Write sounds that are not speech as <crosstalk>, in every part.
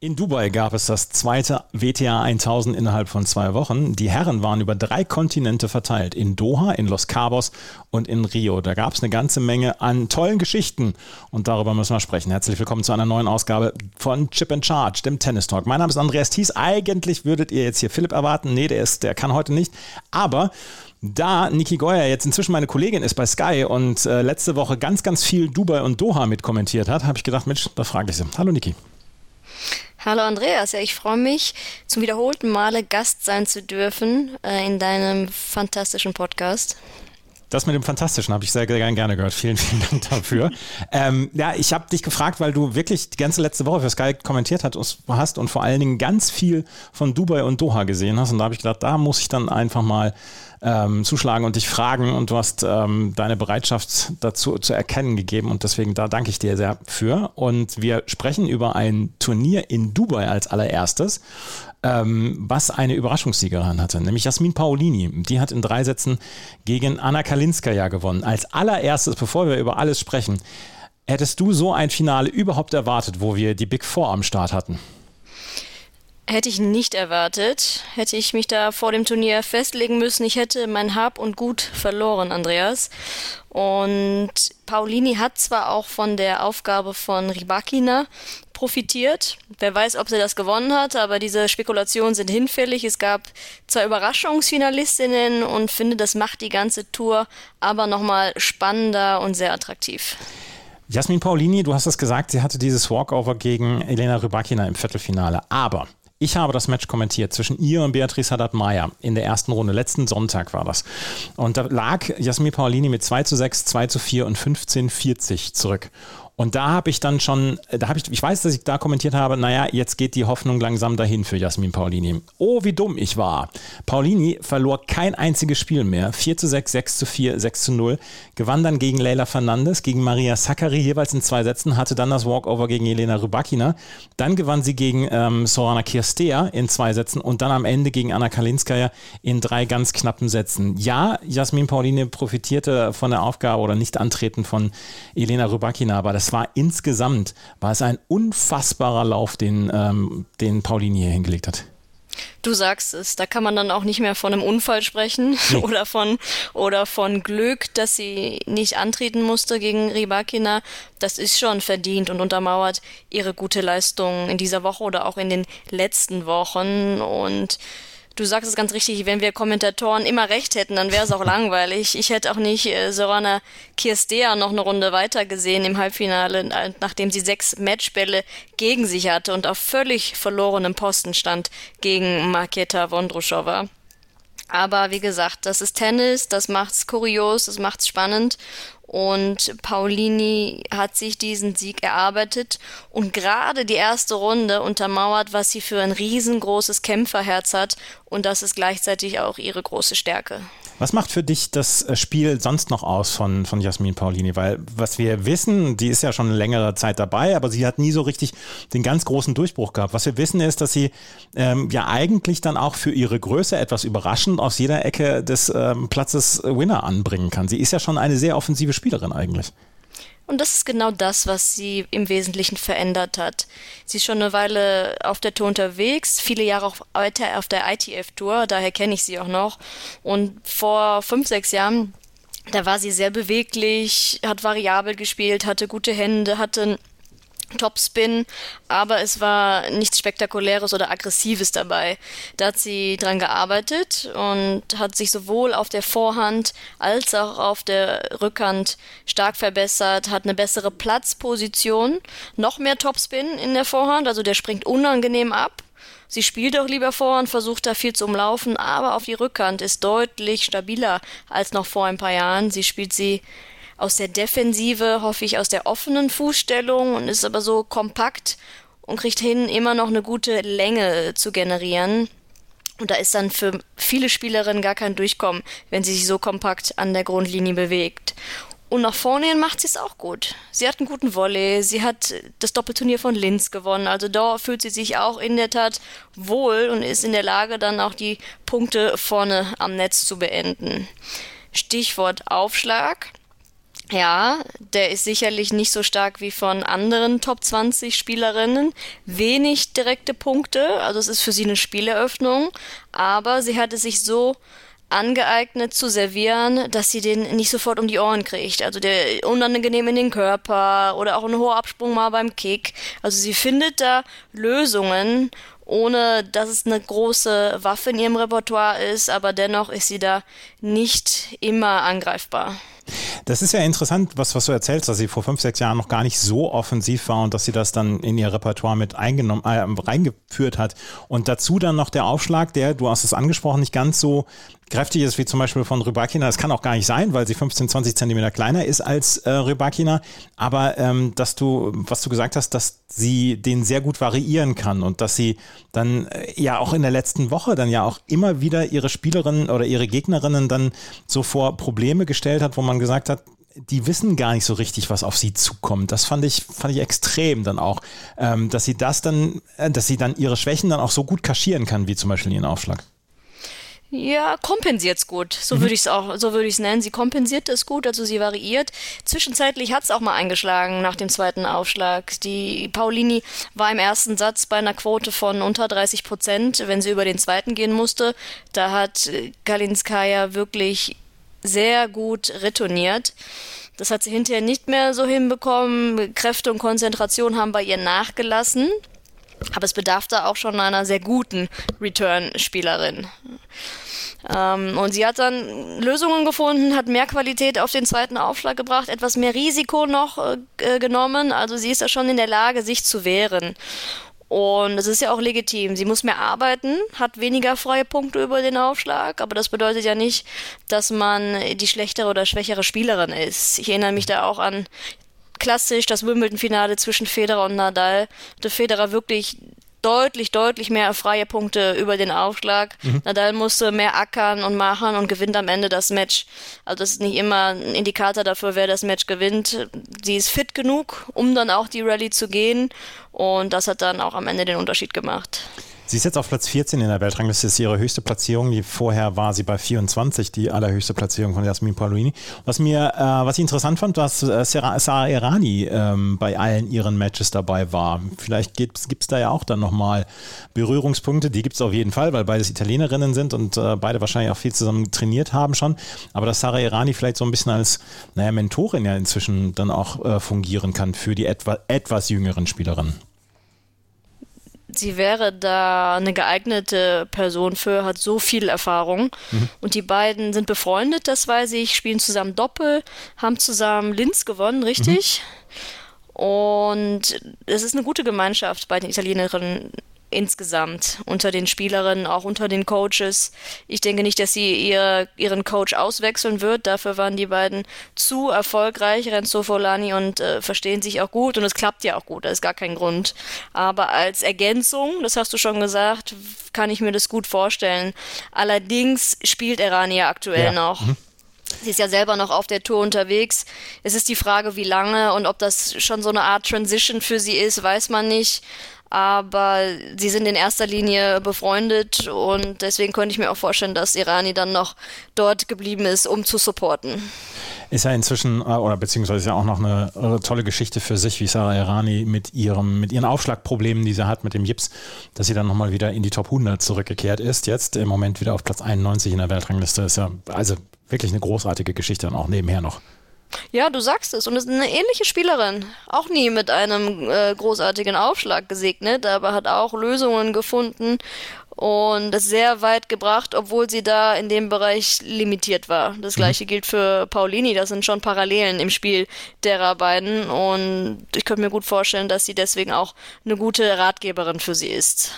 In Dubai gab es das zweite WTA 1000 innerhalb von zwei Wochen. Die Herren waren über drei Kontinente verteilt. In Doha, in Los Cabos und in Rio. Da gab es eine ganze Menge an tollen Geschichten und darüber müssen wir sprechen. Herzlich willkommen zu einer neuen Ausgabe von Chip and Charge, dem Tennis Talk. Mein Name ist Andreas Thies. Eigentlich würdet ihr jetzt hier Philipp erwarten. Nee, der, ist, der kann heute nicht. Aber da Niki Goyer jetzt inzwischen meine Kollegin ist bei Sky und äh, letzte Woche ganz, ganz viel Dubai und Doha mitkommentiert hat, habe ich gedacht, Mensch, da frage ich sie. Hallo Niki. Hallo Andreas, ja, ich freue mich, zum wiederholten Male Gast sein zu dürfen äh, in deinem fantastischen Podcast. Das mit dem Fantastischen habe ich sehr, sehr gerne gehört. Vielen, vielen Dank dafür. ähm, ja, ich habe dich gefragt, weil du wirklich die ganze letzte Woche für Sky kommentiert hast und vor allen Dingen ganz viel von Dubai und Doha gesehen hast. Und da habe ich gedacht, da muss ich dann einfach mal ähm, zuschlagen und dich fragen. Und du hast ähm, deine Bereitschaft dazu zu erkennen gegeben. Und deswegen da danke ich dir sehr für. Und wir sprechen über ein Turnier in Dubai als allererstes ähm, was eine Überraschungssiegerin hatte, nämlich Jasmin Paolini. Die hat in drei Sätzen gegen Anna Kalinskaya gewonnen. Als allererstes, bevor wir über alles sprechen, hättest du so ein Finale überhaupt erwartet, wo wir die Big Four am Start hatten? Hätte ich nicht erwartet. Hätte ich mich da vor dem Turnier festlegen müssen. Ich hätte mein Hab und Gut verloren, Andreas. Und Paulini hat zwar auch von der Aufgabe von Ribakina profitiert. Wer weiß, ob sie das gewonnen hat, aber diese Spekulationen sind hinfällig. Es gab zwei Überraschungsfinalistinnen und finde, das macht die ganze Tour aber nochmal spannender und sehr attraktiv. Jasmin Paulini, du hast es gesagt, sie hatte dieses Walkover gegen Elena Rybakina im Viertelfinale. Aber ich habe das Match kommentiert zwischen ihr und Beatrice Haddad-Meyer in der ersten Runde. Letzten Sonntag war das. Und da lag Jasmin Paulini mit 2 zu 6, 2 zu 4 und 15-40 zurück. Und da habe ich dann schon, da habe ich, ich weiß, dass ich da kommentiert habe, naja, jetzt geht die Hoffnung langsam dahin für Jasmin Paulini. Oh, wie dumm ich war. Paulini verlor kein einziges Spiel mehr. 4 zu 6, 6 zu 4, 6 zu 0. Gewann dann gegen Leila Fernandes, gegen Maria Sakkari jeweils in zwei Sätzen, hatte dann das Walkover gegen Elena Rybakina. Dann gewann sie gegen ähm, Sorana Kirstea in zwei Sätzen und dann am Ende gegen Anna Kalinskaya in drei ganz knappen Sätzen. Ja, Jasmin Paulini profitierte von der Aufgabe oder nicht antreten von Elena Rybakina, aber das war insgesamt, war es ein unfassbarer Lauf, den, ähm, den Paulini hier hingelegt hat. Du sagst es, da kann man dann auch nicht mehr von einem Unfall sprechen <laughs> nee. oder von oder von Glück, dass sie nicht antreten musste gegen Ribakina. Das ist schon verdient und untermauert ihre gute Leistung in dieser Woche oder auch in den letzten Wochen und du sagst es ganz richtig, wenn wir Kommentatoren immer recht hätten, dann wäre es auch langweilig. Ich hätte auch nicht äh, Sorana Kirstea noch eine Runde weiter gesehen im Halbfinale, äh, nachdem sie sechs Matchbälle gegen sich hatte und auf völlig verlorenem Posten stand gegen Marketa Vondrushova. Aber wie gesagt, das ist Tennis, das macht's kurios, das macht's spannend. Und Paulini hat sich diesen Sieg erarbeitet. Und gerade die erste Runde untermauert, was sie für ein riesengroßes Kämpferherz hat. Und das ist gleichzeitig auch ihre große Stärke. Was macht für dich das äh, Spiel sonst noch aus von, von Jasmin Paulini? Weil was wir wissen, die ist ja schon längere Zeit dabei, aber sie hat nie so richtig den ganz großen Durchbruch gehabt. Was wir wissen ist, dass sie ähm, ja eigentlich dann auch für ihre Größe etwas überraschend aus jeder Ecke des ähm, Platzes Winner anbringen kann. Sie ist ja schon eine sehr offensive Spielerin eigentlich. Und das ist genau das, was sie im Wesentlichen verändert hat. Sie ist schon eine Weile auf der Tour unterwegs, viele Jahre auch weiter auf der ITF-Tour, daher kenne ich sie auch noch. Und vor fünf, sechs Jahren, da war sie sehr beweglich, hat variabel gespielt, hatte gute Hände, hatte Topspin, aber es war nichts Spektakuläres oder Aggressives dabei. Da hat sie dran gearbeitet und hat sich sowohl auf der Vorhand als auch auf der Rückhand stark verbessert, hat eine bessere Platzposition, noch mehr Topspin in der Vorhand, also der springt unangenehm ab. Sie spielt auch lieber Vorhand, versucht da viel zu umlaufen, aber auf die Rückhand ist deutlich stabiler als noch vor ein paar Jahren. Sie spielt sie aus der Defensive, hoffe ich aus der offenen Fußstellung und ist aber so kompakt und kriegt hin, immer noch eine gute Länge zu generieren. Und da ist dann für viele Spielerinnen gar kein Durchkommen, wenn sie sich so kompakt an der Grundlinie bewegt. Und nach vorne hin macht sie es auch gut. Sie hat einen guten Volley, sie hat das Doppelturnier von Linz gewonnen. Also da fühlt sie sich auch in der Tat wohl und ist in der Lage, dann auch die Punkte vorne am Netz zu beenden. Stichwort Aufschlag. Ja, der ist sicherlich nicht so stark wie von anderen Top 20 Spielerinnen. Wenig direkte Punkte, also es ist für sie eine Spieleröffnung, aber sie hat es sich so angeeignet zu servieren, dass sie den nicht sofort um die Ohren kriegt. Also der unangenehm in den Körper oder auch ein hoher Absprung mal beim Kick. Also sie findet da Lösungen, ohne dass es eine große Waffe in ihrem Repertoire ist, aber dennoch ist sie da nicht immer angreifbar. Das ist ja interessant, was, was du erzählst, dass sie vor fünf, sechs Jahren noch gar nicht so offensiv war und dass sie das dann in ihr Repertoire mit eingenommen, äh, reingeführt hat. Und dazu dann noch der Aufschlag, der, du hast es angesprochen, nicht ganz so kräftig ist wie zum Beispiel von Rybakina. Das kann auch gar nicht sein, weil sie 15, 20 Zentimeter kleiner ist als äh, Rybakina. Aber ähm, dass du, was du gesagt hast, dass sie den sehr gut variieren kann und dass sie dann äh, ja auch in der letzten Woche dann ja auch immer wieder ihre Spielerinnen oder ihre Gegnerinnen dann so vor Probleme gestellt hat, wo man gesagt hat, die wissen gar nicht so richtig, was auf sie zukommt. Das fand ich, fand ich extrem dann auch, ähm, dass sie das dann, äh, dass sie dann ihre Schwächen dann auch so gut kaschieren kann, wie zum Beispiel ihren Aufschlag. Ja, kompensiert es gut. So mhm. würde ich es auch, so würde ich es nennen. Sie kompensiert es gut, also sie variiert. Zwischenzeitlich hat es auch mal eingeschlagen nach dem zweiten Aufschlag. Die Paulini war im ersten Satz bei einer Quote von unter 30 Prozent, wenn sie über den zweiten gehen musste. Da hat Galinskaya wirklich sehr gut retourniert. Das hat sie hinterher nicht mehr so hinbekommen. Kräfte und Konzentration haben bei ihr nachgelassen. Aber es bedarf da auch schon einer sehr guten Return-Spielerin. Ähm, und sie hat dann Lösungen gefunden, hat mehr Qualität auf den zweiten Aufschlag gebracht, etwas mehr Risiko noch äh, genommen. Also sie ist da schon in der Lage, sich zu wehren. Und es ist ja auch legitim. Sie muss mehr arbeiten, hat weniger freie Punkte über den Aufschlag, aber das bedeutet ja nicht, dass man die schlechtere oder schwächere Spielerin ist. Ich erinnere mich da auch an klassisch das Wimbledon-Finale zwischen Federer und Nadal. Der Federer wirklich deutlich, deutlich mehr freie Punkte über den Aufschlag. Mhm. Nadal musste mehr ackern und machen und gewinnt am Ende das Match. Also das ist nicht immer ein Indikator dafür, wer das Match gewinnt. Sie ist fit genug, um dann auch die Rallye zu gehen und das hat dann auch am Ende den Unterschied gemacht. Sie ist jetzt auf Platz 14 in der Weltrangliste, das ist ihre höchste Platzierung. Die vorher war sie bei 24, die allerhöchste Platzierung von Jasmin Paolini. Was mir, äh, was ich interessant fand, dass äh, Sarah Irani ähm, bei allen ihren Matches dabei war. Vielleicht gibt es da ja auch dann nochmal Berührungspunkte. Die gibt es auf jeden Fall, weil beides Italienerinnen sind und äh, beide wahrscheinlich auch viel zusammen trainiert haben schon. Aber dass Sarah Irani vielleicht so ein bisschen als, naja, Mentorin ja inzwischen dann auch äh, fungieren kann für die etwa, etwas jüngeren Spielerinnen sie wäre da eine geeignete Person für, hat so viel Erfahrung. Mhm. Und die beiden sind befreundet, das weiß ich, spielen zusammen Doppel, haben zusammen Linz gewonnen, richtig? Mhm. Und es ist eine gute Gemeinschaft bei den Italienerinnen insgesamt unter den Spielerinnen, auch unter den Coaches. Ich denke nicht, dass sie ihr, ihren Coach auswechseln wird. Dafür waren die beiden zu erfolgreich, Renzo Folani, und äh, verstehen sich auch gut. Und es klappt ja auch gut, da ist gar kein Grund. Aber als Ergänzung, das hast du schon gesagt, kann ich mir das gut vorstellen. Allerdings spielt Erania aktuell ja. noch. Mhm. Sie ist ja selber noch auf der Tour unterwegs. Es ist die Frage, wie lange und ob das schon so eine Art Transition für sie ist, weiß man nicht aber sie sind in erster Linie befreundet und deswegen könnte ich mir auch vorstellen, dass Irani dann noch dort geblieben ist, um zu supporten. Ist ja inzwischen, äh, oder beziehungsweise ist ja auch noch eine äh, tolle Geschichte für sich, wie Sarah Irani mit ihrem, mit ihren Aufschlagproblemen, die sie hat mit dem Gips, dass sie dann nochmal wieder in die Top 100 zurückgekehrt ist. Jetzt im Moment wieder auf Platz 91 in der Weltrangliste. Ist ja also wirklich eine großartige Geschichte und auch nebenher noch. Ja, du sagst es. Und es ist eine ähnliche Spielerin. Auch nie mit einem äh, großartigen Aufschlag gesegnet, aber hat auch Lösungen gefunden und es sehr weit gebracht, obwohl sie da in dem Bereich limitiert war. Das mhm. gleiche mhm. gilt für Paulini. Das sind schon Parallelen im Spiel derer beiden. Und ich könnte mir gut vorstellen, dass sie deswegen auch eine gute Ratgeberin für sie ist.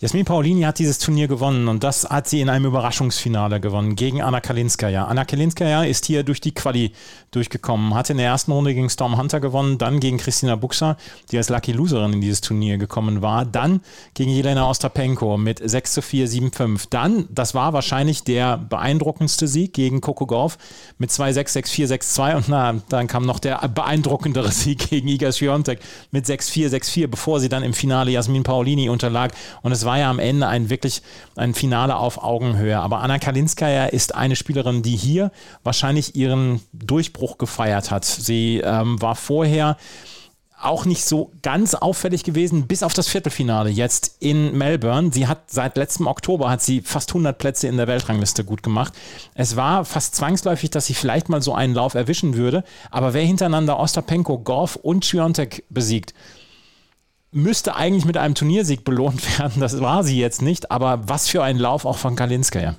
Jasmin Paulini hat dieses Turnier gewonnen und das hat sie in einem Überraschungsfinale gewonnen gegen Anna Kalinskaya. Anna Kalinskaya ist hier durch die Quali durchgekommen, hat in der ersten Runde gegen Storm Hunter gewonnen, dann gegen Christina Buxer, die als Lucky Loserin in dieses Turnier gekommen war, dann gegen Jelena Ostapenko mit 6 zu 4, 7 5. Dann, das war wahrscheinlich der beeindruckendste Sieg gegen Coco Golf mit 2 6, 6 4, 6 2 und na, dann kam noch der beeindruckendere <laughs> Sieg gegen Iga Swiatek mit 6 4, 6 4, bevor sie dann im Finale Jasmin Paulini unterlag und es war ja am Ende ein wirklich ein Finale auf Augenhöhe. Aber Anna Kalinskaya ist eine Spielerin, die hier wahrscheinlich ihren Durchbruch gefeiert hat. Sie ähm, war vorher auch nicht so ganz auffällig gewesen, bis auf das Viertelfinale jetzt in Melbourne. Sie hat seit letztem Oktober hat sie fast 100 Plätze in der Weltrangliste gut gemacht. Es war fast zwangsläufig, dass sie vielleicht mal so einen Lauf erwischen würde. Aber wer hintereinander Ostapenko, Gorf und Schiontek besiegt, müsste eigentlich mit einem Turniersieg belohnt <laughs> werden. Das war sie jetzt nicht, aber was für ein Lauf auch von Kalinskaya.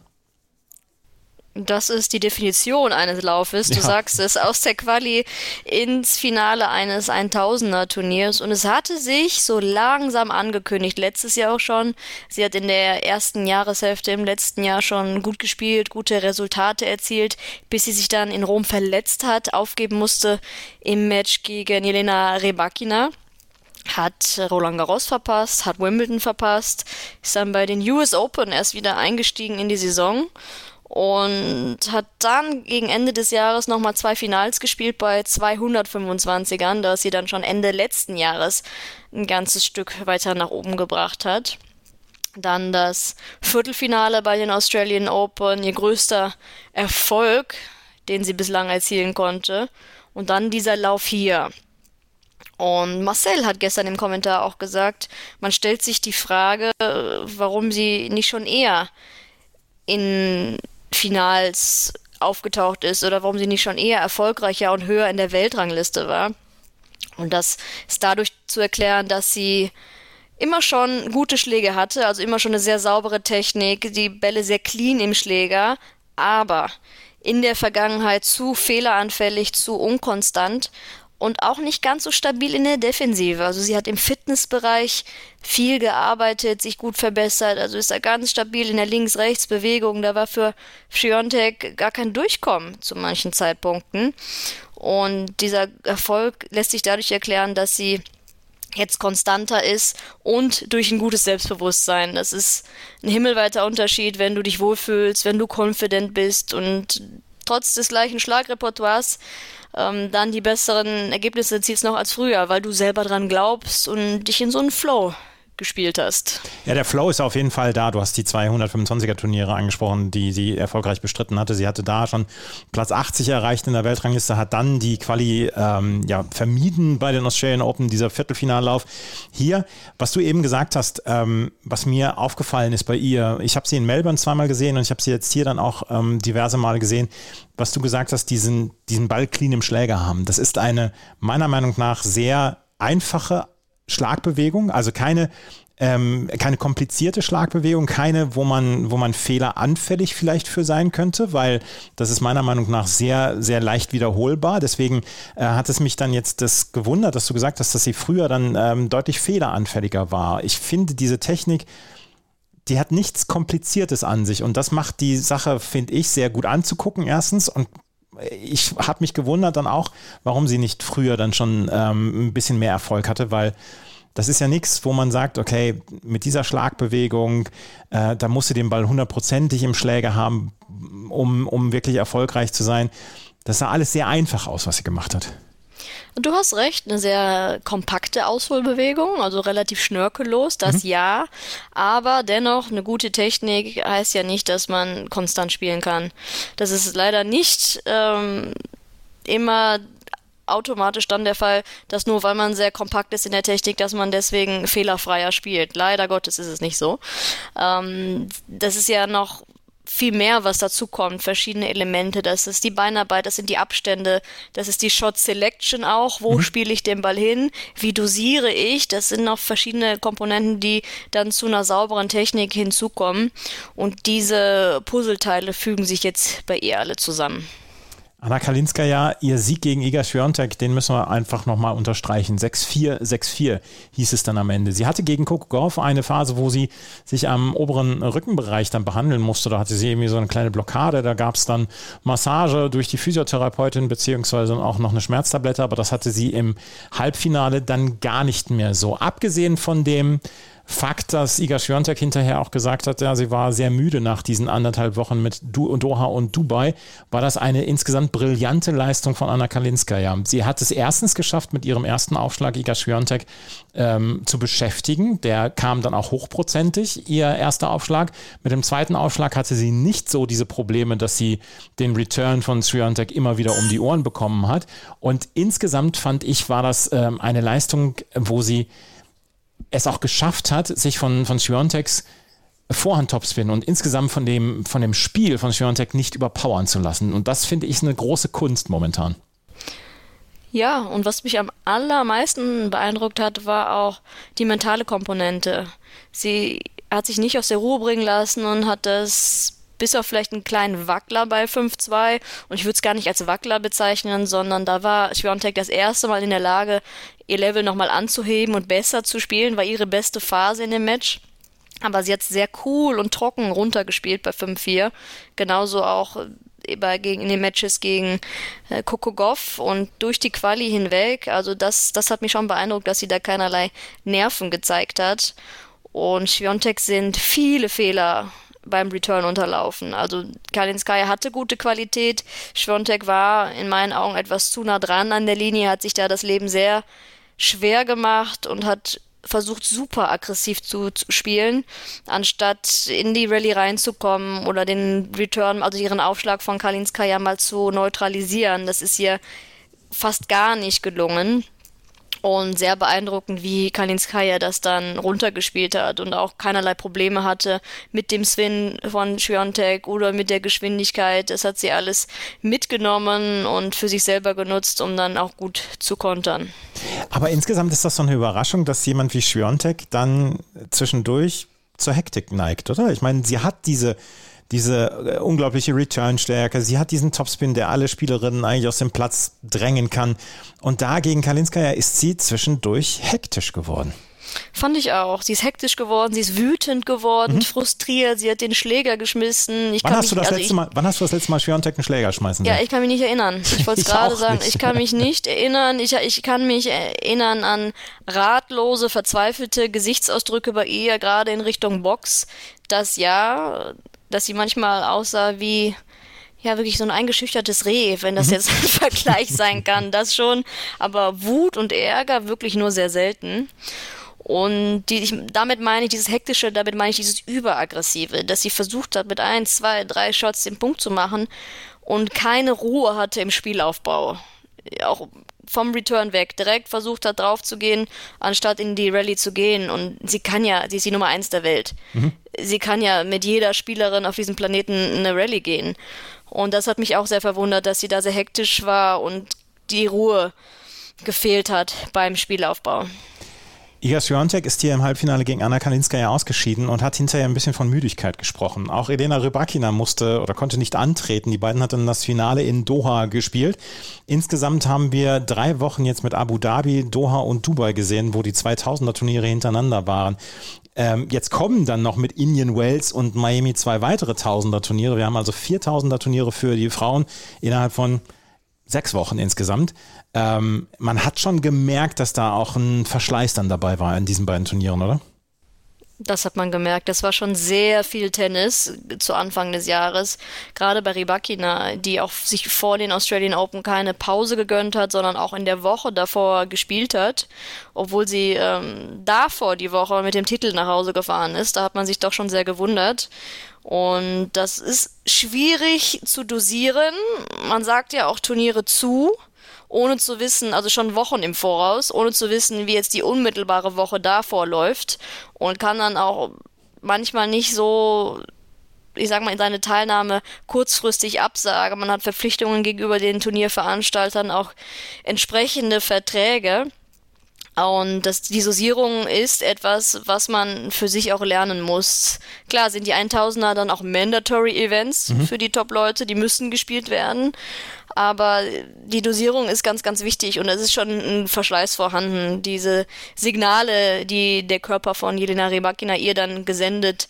Das ist die Definition eines Laufes. Du ja. sagst es, aus der Quali ins Finale eines 1000er Turniers. Und es hatte sich so langsam angekündigt, letztes Jahr auch schon. Sie hat in der ersten Jahreshälfte im letzten Jahr schon gut gespielt, gute Resultate erzielt, bis sie sich dann in Rom verletzt hat, aufgeben musste im Match gegen Jelena Rebakina hat Roland Garros verpasst, hat Wimbledon verpasst, ist dann bei den US Open erst wieder eingestiegen in die Saison und hat dann gegen Ende des Jahres nochmal zwei Finals gespielt bei 225ern, da sie dann schon Ende letzten Jahres ein ganzes Stück weiter nach oben gebracht hat. Dann das Viertelfinale bei den Australian Open, ihr größter Erfolg, den sie bislang erzielen konnte. Und dann dieser Lauf hier. Und Marcel hat gestern im Kommentar auch gesagt, man stellt sich die Frage, warum sie nicht schon eher in Finals aufgetaucht ist oder warum sie nicht schon eher erfolgreicher und höher in der Weltrangliste war. Und das ist dadurch zu erklären, dass sie immer schon gute Schläge hatte, also immer schon eine sehr saubere Technik, die Bälle sehr clean im Schläger, aber in der Vergangenheit zu fehleranfällig, zu unkonstant und auch nicht ganz so stabil in der Defensive. Also sie hat im Fitnessbereich viel gearbeitet, sich gut verbessert, also ist er ganz stabil in der Links-Rechts-Bewegung. Da war für Fiontek gar kein Durchkommen zu manchen Zeitpunkten. Und dieser Erfolg lässt sich dadurch erklären, dass sie jetzt konstanter ist und durch ein gutes Selbstbewusstsein. Das ist ein himmelweiter Unterschied, wenn du dich wohlfühlst, wenn du confident bist und trotz des gleichen Schlagrepertoires ähm, dann die besseren Ergebnisse erzielst noch als früher, weil du selber dran glaubst und dich in so einen Flow gespielt hast. Ja, der Flow ist auf jeden Fall da. Du hast die 225er Turniere angesprochen, die sie erfolgreich bestritten hatte. Sie hatte da schon Platz 80 erreicht in der Weltrangliste, hat dann die Quali ähm, ja, vermieden bei den Australian Open, dieser Viertelfinallauf. Hier, was du eben gesagt hast, ähm, was mir aufgefallen ist bei ihr, ich habe sie in Melbourne zweimal gesehen und ich habe sie jetzt hier dann auch ähm, diverse Male gesehen, was du gesagt hast, diesen, diesen Ball clean im Schläger haben. Das ist eine meiner Meinung nach sehr einfache Schlagbewegung, also keine ähm, keine komplizierte Schlagbewegung, keine, wo man, wo man fehleranfällig vielleicht für sein könnte, weil das ist meiner Meinung nach sehr, sehr leicht wiederholbar. Deswegen äh, hat es mich dann jetzt das gewundert, dass du gesagt hast, dass sie früher dann ähm, deutlich fehleranfälliger war. Ich finde diese Technik, die hat nichts Kompliziertes an sich und das macht die Sache, finde ich, sehr gut anzugucken, erstens und ich habe mich gewundert dann auch, warum sie nicht früher dann schon ähm, ein bisschen mehr Erfolg hatte, weil das ist ja nichts, wo man sagt, okay, mit dieser Schlagbewegung, äh, da musst du den Ball hundertprozentig im Schläger haben, um, um wirklich erfolgreich zu sein. Das sah alles sehr einfach aus, was sie gemacht hat. Du hast recht, eine sehr kompakte Ausholbewegung, also relativ schnörkellos, das mhm. ja. Aber dennoch, eine gute Technik heißt ja nicht, dass man konstant spielen kann. Das ist leider nicht ähm, immer automatisch dann der Fall, dass nur weil man sehr kompakt ist in der Technik, dass man deswegen fehlerfreier spielt. Leider Gottes ist es nicht so. Ähm, das ist ja noch viel mehr, was dazu kommt, verschiedene Elemente. Das ist die Beinarbeit, das sind die Abstände, das ist die Shot Selection auch. Wo mhm. spiele ich den Ball hin? Wie dosiere ich? Das sind noch verschiedene Komponenten, die dann zu einer sauberen Technik hinzukommen. Und diese Puzzleteile fügen sich jetzt bei ihr alle zusammen. Anna Kalinskaya, ihr Sieg gegen Iga Swiatek, den müssen wir einfach nochmal unterstreichen. 6-4, 6-4 hieß es dann am Ende. Sie hatte gegen Coco Gauff eine Phase, wo sie sich am oberen Rückenbereich dann behandeln musste. Da hatte sie irgendwie so eine kleine Blockade. Da gab es dann Massage durch die Physiotherapeutin beziehungsweise auch noch eine Schmerztablette. Aber das hatte sie im Halbfinale dann gar nicht mehr so. Abgesehen von dem Fakt, dass Iga Swiatek hinterher auch gesagt hat, ja, sie war sehr müde nach diesen anderthalb Wochen mit du Doha und Dubai, war das eine insgesamt brillante Leistung von Anna Kalinskaya. Sie hat es erstens geschafft, mit ihrem ersten Aufschlag Iga Swiatek ähm, zu beschäftigen. Der kam dann auch hochprozentig, ihr erster Aufschlag. Mit dem zweiten Aufschlag hatte sie nicht so diese Probleme, dass sie den Return von Swiatek immer wieder um die Ohren bekommen hat. Und insgesamt fand ich, war das ähm, eine Leistung, wo sie es auch geschafft hat, sich von, von Sviontex Vorhand-Topspin und insgesamt von dem, von dem Spiel von Sviontek nicht überpowern zu lassen. Und das finde ich eine große Kunst momentan. Ja, und was mich am allermeisten beeindruckt hat, war auch die mentale Komponente. Sie hat sich nicht aus der Ruhe bringen lassen und hat das bis auf vielleicht einen kleinen Wackler bei 5-2 und ich würde es gar nicht als Wackler bezeichnen, sondern da war Schwiontek das erste Mal in der Lage, ihr Level nochmal anzuheben und besser zu spielen, war ihre beste Phase in dem Match. Aber sie hat sehr cool und trocken runtergespielt bei 5-4. Genauso auch äh, in den Matches gegen äh, Kokogov und durch die Quali hinweg. Also das, das hat mich schon beeindruckt, dass sie da keinerlei Nerven gezeigt hat. Und Schwiontek sind viele Fehler beim Return unterlaufen. Also Kalinskaya hatte gute Qualität. Schwiontek war in meinen Augen etwas zu nah dran an der Linie, hat sich da das Leben sehr schwer gemacht und hat versucht super aggressiv zu, zu, spielen, anstatt in die Rallye reinzukommen oder den Return, also ihren Aufschlag von Kalinskaya mal zu neutralisieren. Das ist ihr fast gar nicht gelungen. Und sehr beeindruckend, wie Kalinskaya das dann runtergespielt hat und auch keinerlei Probleme hatte mit dem Swing von Schwiontek oder mit der Geschwindigkeit. Das hat sie alles mitgenommen und für sich selber genutzt, um dann auch gut zu kontern. Aber insgesamt ist das so eine Überraschung, dass jemand wie Schwiontek dann zwischendurch zur Hektik neigt, oder? Ich meine, sie hat diese diese äh, unglaubliche Return-Stärke. Sie hat diesen Topspin, der alle Spielerinnen eigentlich aus dem Platz drängen kann. Und da gegen Kalinskaya ist sie zwischendurch hektisch geworden. Fand ich auch. Sie ist hektisch geworden, sie ist wütend geworden, mhm. frustriert, sie hat den Schläger geschmissen. Ich wann, hast mich, du das also letzte ich, Mal, wann hast du das letzte Mal Schwiontek einen Schläger schmeißen Ja, ich kann mich nicht erinnern. Ich <laughs> wollte es gerade sagen. Nicht. Ich kann mich nicht erinnern. Ich, ich kann mich erinnern an ratlose, verzweifelte Gesichtsausdrücke bei ihr, gerade in Richtung Box. Das ja, dass sie manchmal aussah wie ja wirklich so ein eingeschüchtertes Reh, wenn das mhm. jetzt ein <laughs> Vergleich sein kann, das schon. Aber Wut und Ärger wirklich nur sehr selten. Und die, ich, damit meine ich dieses hektische, damit meine ich dieses überaggressive, dass sie versucht hat, mit ein, zwei, drei Shots den Punkt zu machen und keine Ruhe hatte im Spielaufbau. Auch vom Return weg, direkt versucht hat, drauf zu gehen, anstatt in die Rallye zu gehen. Und sie kann ja, sie ist die Nummer eins der Welt. Mhm. Sie kann ja mit jeder Spielerin auf diesem Planeten eine Rallye gehen. Und das hat mich auch sehr verwundert, dass sie da sehr hektisch war und die Ruhe gefehlt hat beim Spielaufbau. Iga Swiatek ist hier im Halbfinale gegen Anna Kalinskaya ausgeschieden und hat hinterher ein bisschen von Müdigkeit gesprochen. Auch Elena Rybakina musste oder konnte nicht antreten. Die beiden hatten das Finale in Doha gespielt. Insgesamt haben wir drei Wochen jetzt mit Abu Dhabi, Doha und Dubai gesehen, wo die 2000er Turniere hintereinander waren. Ähm, jetzt kommen dann noch mit Indian Wells und Miami zwei weitere Tausender Turniere. Wir haben also 4000er Turniere für die Frauen innerhalb von sechs Wochen insgesamt. Ähm, man hat schon gemerkt, dass da auch ein Verschleiß dann dabei war in diesen beiden Turnieren, oder? Das hat man gemerkt. Das war schon sehr viel Tennis zu Anfang des Jahres. Gerade bei Ribakina, die auch sich vor den Australian Open keine Pause gegönnt hat, sondern auch in der Woche davor gespielt hat. Obwohl sie ähm, davor die Woche mit dem Titel nach Hause gefahren ist. Da hat man sich doch schon sehr gewundert. Und das ist schwierig zu dosieren. Man sagt ja auch Turniere zu, ohne zu wissen, also schon Wochen im Voraus, ohne zu wissen, wie jetzt die unmittelbare Woche davor läuft. Und kann dann auch manchmal nicht so ich sag mal, in seine Teilnahme kurzfristig absagen. Man hat Verpflichtungen gegenüber den Turnierveranstaltern, auch entsprechende Verträge. Und das, die Dosierung ist etwas, was man für sich auch lernen muss. Klar sind die 1000er dann auch Mandatory Events mhm. für die Top-Leute, die müssen gespielt werden. Aber die Dosierung ist ganz, ganz wichtig und es ist schon ein Verschleiß vorhanden. Diese Signale, die der Körper von Jelena Rybakina ihr dann gesendet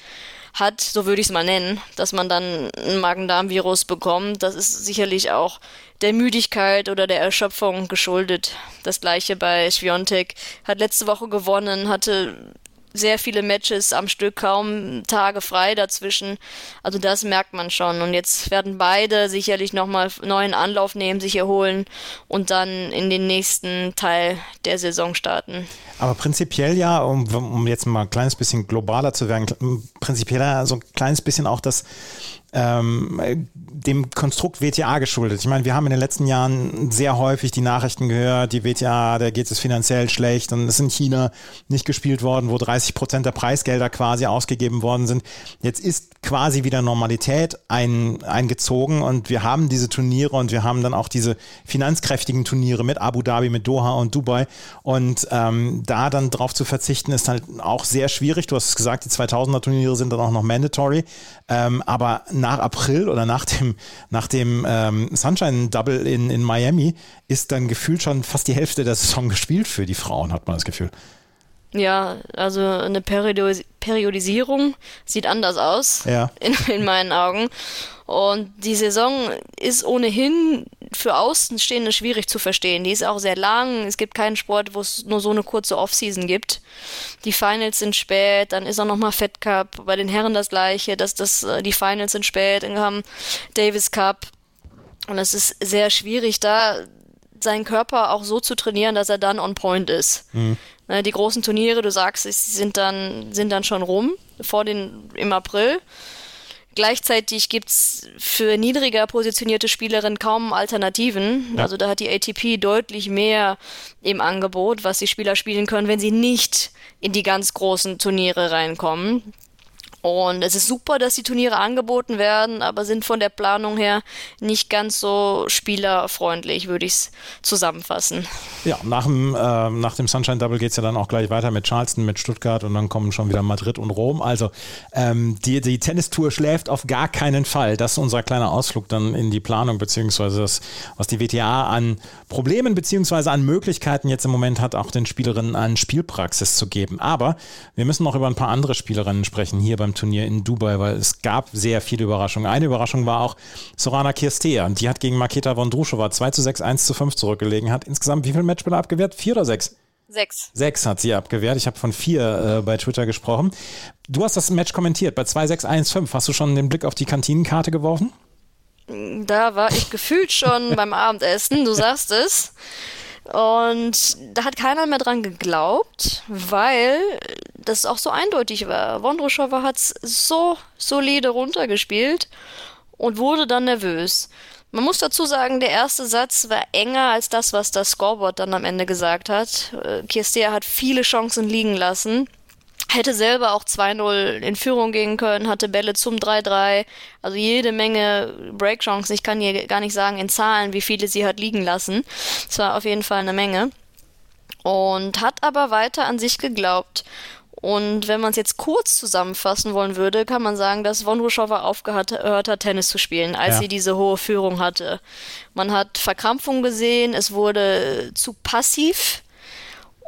hat, so würde ich es mal nennen, dass man dann ein Magen-Darm-Virus bekommt, das ist sicherlich auch der Müdigkeit oder der Erschöpfung geschuldet. Das gleiche bei Schwiontek. Hat letzte Woche gewonnen, hatte sehr viele Matches am Stück, kaum Tage frei dazwischen. Also das merkt man schon. Und jetzt werden beide sicherlich nochmal neuen Anlauf nehmen, sich erholen und dann in den nächsten Teil der Saison starten. Aber prinzipiell ja, um, um jetzt mal ein kleines bisschen globaler zu werden, prinzipiell ja so ein kleines bisschen auch das ähm, dem Konstrukt WTA geschuldet. Ich meine, wir haben in den letzten Jahren sehr häufig die Nachrichten gehört, die WTA, da geht es finanziell schlecht und es ist in China nicht gespielt worden, wo 30 Prozent der Preisgelder quasi ausgegeben worden sind. Jetzt ist quasi wieder Normalität ein, eingezogen und wir haben diese Turniere und wir haben dann auch diese finanzkräftigen Turniere mit Abu Dhabi, mit Doha und Dubai und ähm, da dann drauf zu verzichten ist halt auch sehr schwierig. Du hast es gesagt, die 2000er Turniere sind dann auch noch mandatory, ähm, aber nach April oder nach dem, nach dem ähm, Sunshine Double in, in Miami ist dann gefühlt schon fast die Hälfte der Saison gespielt für die Frauen, hat man das Gefühl. Ja, also eine Periodis Periodisierung sieht anders aus ja. in, in meinen Augen. Und die Saison ist ohnehin für Außenstehende schwierig zu verstehen. Die ist auch sehr lang. Es gibt keinen Sport, wo es nur so eine kurze Offseason gibt. Die Finals sind spät, dann ist auch nochmal Fed Cup. Bei den Herren das gleiche, dass das, äh, die Finals sind spät, dann haben Davis Cup. Und es ist sehr schwierig, da seinen Körper auch so zu trainieren, dass er dann on point ist. Mhm. Ne, die großen Turniere, du sagst, sie sind dann, sind dann schon rum, vor den, im April. Gleichzeitig gibt es für niedriger positionierte Spielerinnen kaum Alternativen. Ja. Also da hat die ATP deutlich mehr im Angebot, was die Spieler spielen können, wenn sie nicht in die ganz großen Turniere reinkommen. Und es ist super, dass die Turniere angeboten werden, aber sind von der Planung her nicht ganz so spielerfreundlich, würde ich es zusammenfassen. Ja, nach dem, äh, nach dem Sunshine Double geht es ja dann auch gleich weiter mit Charleston, mit Stuttgart und dann kommen schon wieder Madrid und Rom. Also ähm, die, die Tennistour schläft auf gar keinen Fall. Das ist unser kleiner Ausflug dann in die Planung, beziehungsweise das, was die WTA an Problemen beziehungsweise an Möglichkeiten jetzt im Moment hat, auch den Spielerinnen an Spielpraxis zu geben. Aber wir müssen noch über ein paar andere Spielerinnen sprechen hier beim beim Turnier in Dubai, weil es gab sehr viele Überraschungen. Eine Überraschung war auch Sorana Kirstea. Die hat gegen Maketa Vondrushova 2 zu 6, 1 zu 5 zurückgelegen. Hat insgesamt wie viele Matchbälle abgewehrt? Vier oder sechs? Sechs. Sechs hat sie abgewehrt. Ich habe von vier äh, bei Twitter gesprochen. Du hast das Match kommentiert. Bei 2, 6, 1, 5. Hast du schon den Blick auf die Kantinenkarte geworfen? Da war ich gefühlt schon <laughs> beim Abendessen. Du sagst es. Und da hat keiner mehr dran geglaubt, weil das auch so eindeutig war. Wondruschowa hat es so solide runtergespielt und wurde dann nervös. Man muss dazu sagen, der erste Satz war enger als das, was das Scoreboard dann am Ende gesagt hat. Äh, Kirstea hat viele Chancen liegen lassen hätte selber auch 2-0 in Führung gehen können, hatte Bälle zum 3-3, also jede Menge Breakchancen. Ich kann hier gar nicht sagen in Zahlen, wie viele sie hat liegen lassen. Es war auf jeden Fall eine Menge. Und hat aber weiter an sich geglaubt. Und wenn man es jetzt kurz zusammenfassen wollen würde, kann man sagen, dass Wondruschowa aufgehört hat, Tennis zu spielen, als ja. sie diese hohe Führung hatte. Man hat Verkrampfung gesehen, es wurde zu passiv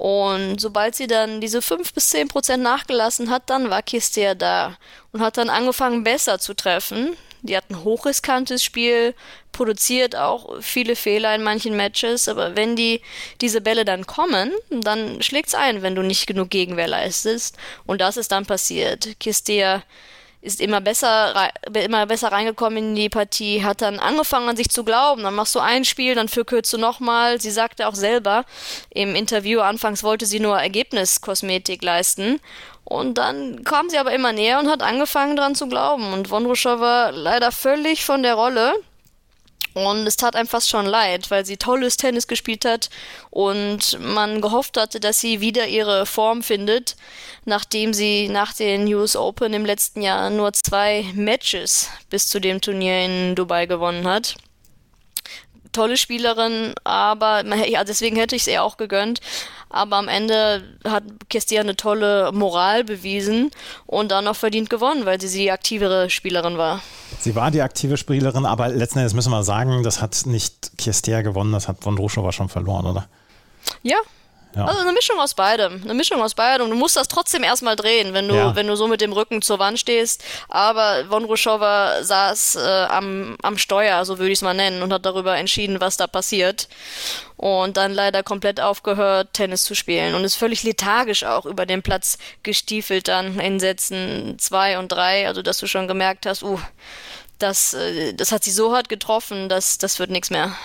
und sobald sie dann diese 5 bis 10 Prozent nachgelassen hat, dann war Kistea da und hat dann angefangen besser zu treffen. Die hat ein hochriskantes Spiel, produziert auch viele Fehler in manchen Matches, aber wenn die diese Bälle dann kommen, dann schlägt's ein, wenn du nicht genug Gegenwehr leistest. Und das ist dann passiert. Kistea ist immer besser, immer besser reingekommen in die Partie, hat dann angefangen an sich zu glauben. Dann machst du ein Spiel, dann verkürzt du nochmal. Sie sagte auch selber im Interview, anfangs wollte sie nur Ergebniskosmetik leisten. Und dann kam sie aber immer näher und hat angefangen dran zu glauben. Und Wondruschowa leider völlig von der Rolle. Und es tat einem fast schon leid, weil sie tolles Tennis gespielt hat und man gehofft hatte, dass sie wieder ihre Form findet, nachdem sie nach den US Open im letzten Jahr nur zwei Matches bis zu dem Turnier in Dubai gewonnen hat. Tolle Spielerin, aber ja, deswegen hätte ich es ihr auch gegönnt. Aber am Ende hat Kestia eine tolle Moral bewiesen und dann auch verdient gewonnen, weil sie die aktivere Spielerin war. Sie war die aktive Spielerin, aber letzten Endes müssen wir sagen, das hat nicht Kestia gewonnen, das hat Vondrushova schon verloren, oder? Ja, ja. Also eine Mischung aus beidem. Eine Mischung aus beidem. Du musst das trotzdem erstmal drehen, wenn du, ja. wenn du so mit dem Rücken zur Wand stehst. Aber Vondrushova saß äh, am, am Steuer, so würde ich es mal nennen, und hat darüber entschieden, was da passiert. Und dann leider komplett aufgehört, Tennis zu spielen. Und ist völlig lethargisch auch über den Platz gestiefelt dann in Sätzen zwei und drei. Also, dass du schon gemerkt hast, uh, das, äh, das hat sie so hart getroffen, dass das wird nichts mehr.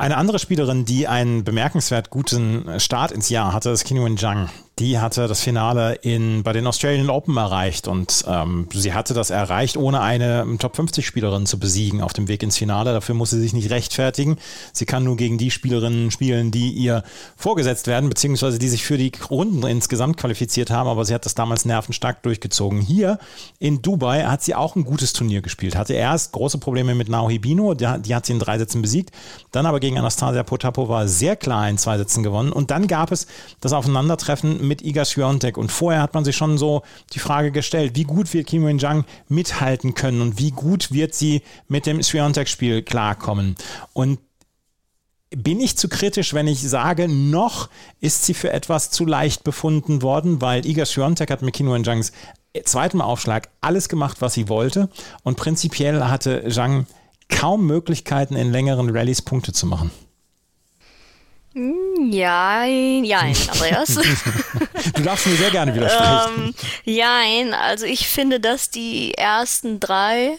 Eine andere Spielerin, die einen bemerkenswert guten Start ins Jahr hatte, ist Kinwen Zhang die hatte das Finale in, bei den Australian Open erreicht und ähm, sie hatte das erreicht, ohne eine Top 50 Spielerin zu besiegen auf dem Weg ins Finale. Dafür muss sie sich nicht rechtfertigen. Sie kann nur gegen die Spielerinnen spielen, die ihr vorgesetzt werden, beziehungsweise die sich für die Runden insgesamt qualifiziert haben, aber sie hat das damals nervenstark durchgezogen. Hier in Dubai hat sie auch ein gutes Turnier gespielt, hatte erst große Probleme mit Naohi Bino, die, hat sie in drei Sätzen besiegt, dann aber gegen Anastasia Potapova sehr klar in zwei Sätzen gewonnen und dann gab es das Aufeinandertreffen mit Iga Swiatek. Und vorher hat man sich schon so die Frage gestellt, wie gut wird Kim Wen-Jang mithalten können und wie gut wird sie mit dem Swiatek-Spiel klarkommen. Und bin ich zu kritisch, wenn ich sage, noch ist sie für etwas zu leicht befunden worden, weil Iga Swiatek hat mit Kim Wen-Jangs zweitem Aufschlag alles gemacht, was sie wollte. Und prinzipiell hatte Zhang kaum Möglichkeiten, in längeren Rallyes Punkte zu machen. Ja, jein, Andreas. <laughs> du darfst mir sehr gerne widersprechen. ähm, jein, also ich finde, dass die ersten drei,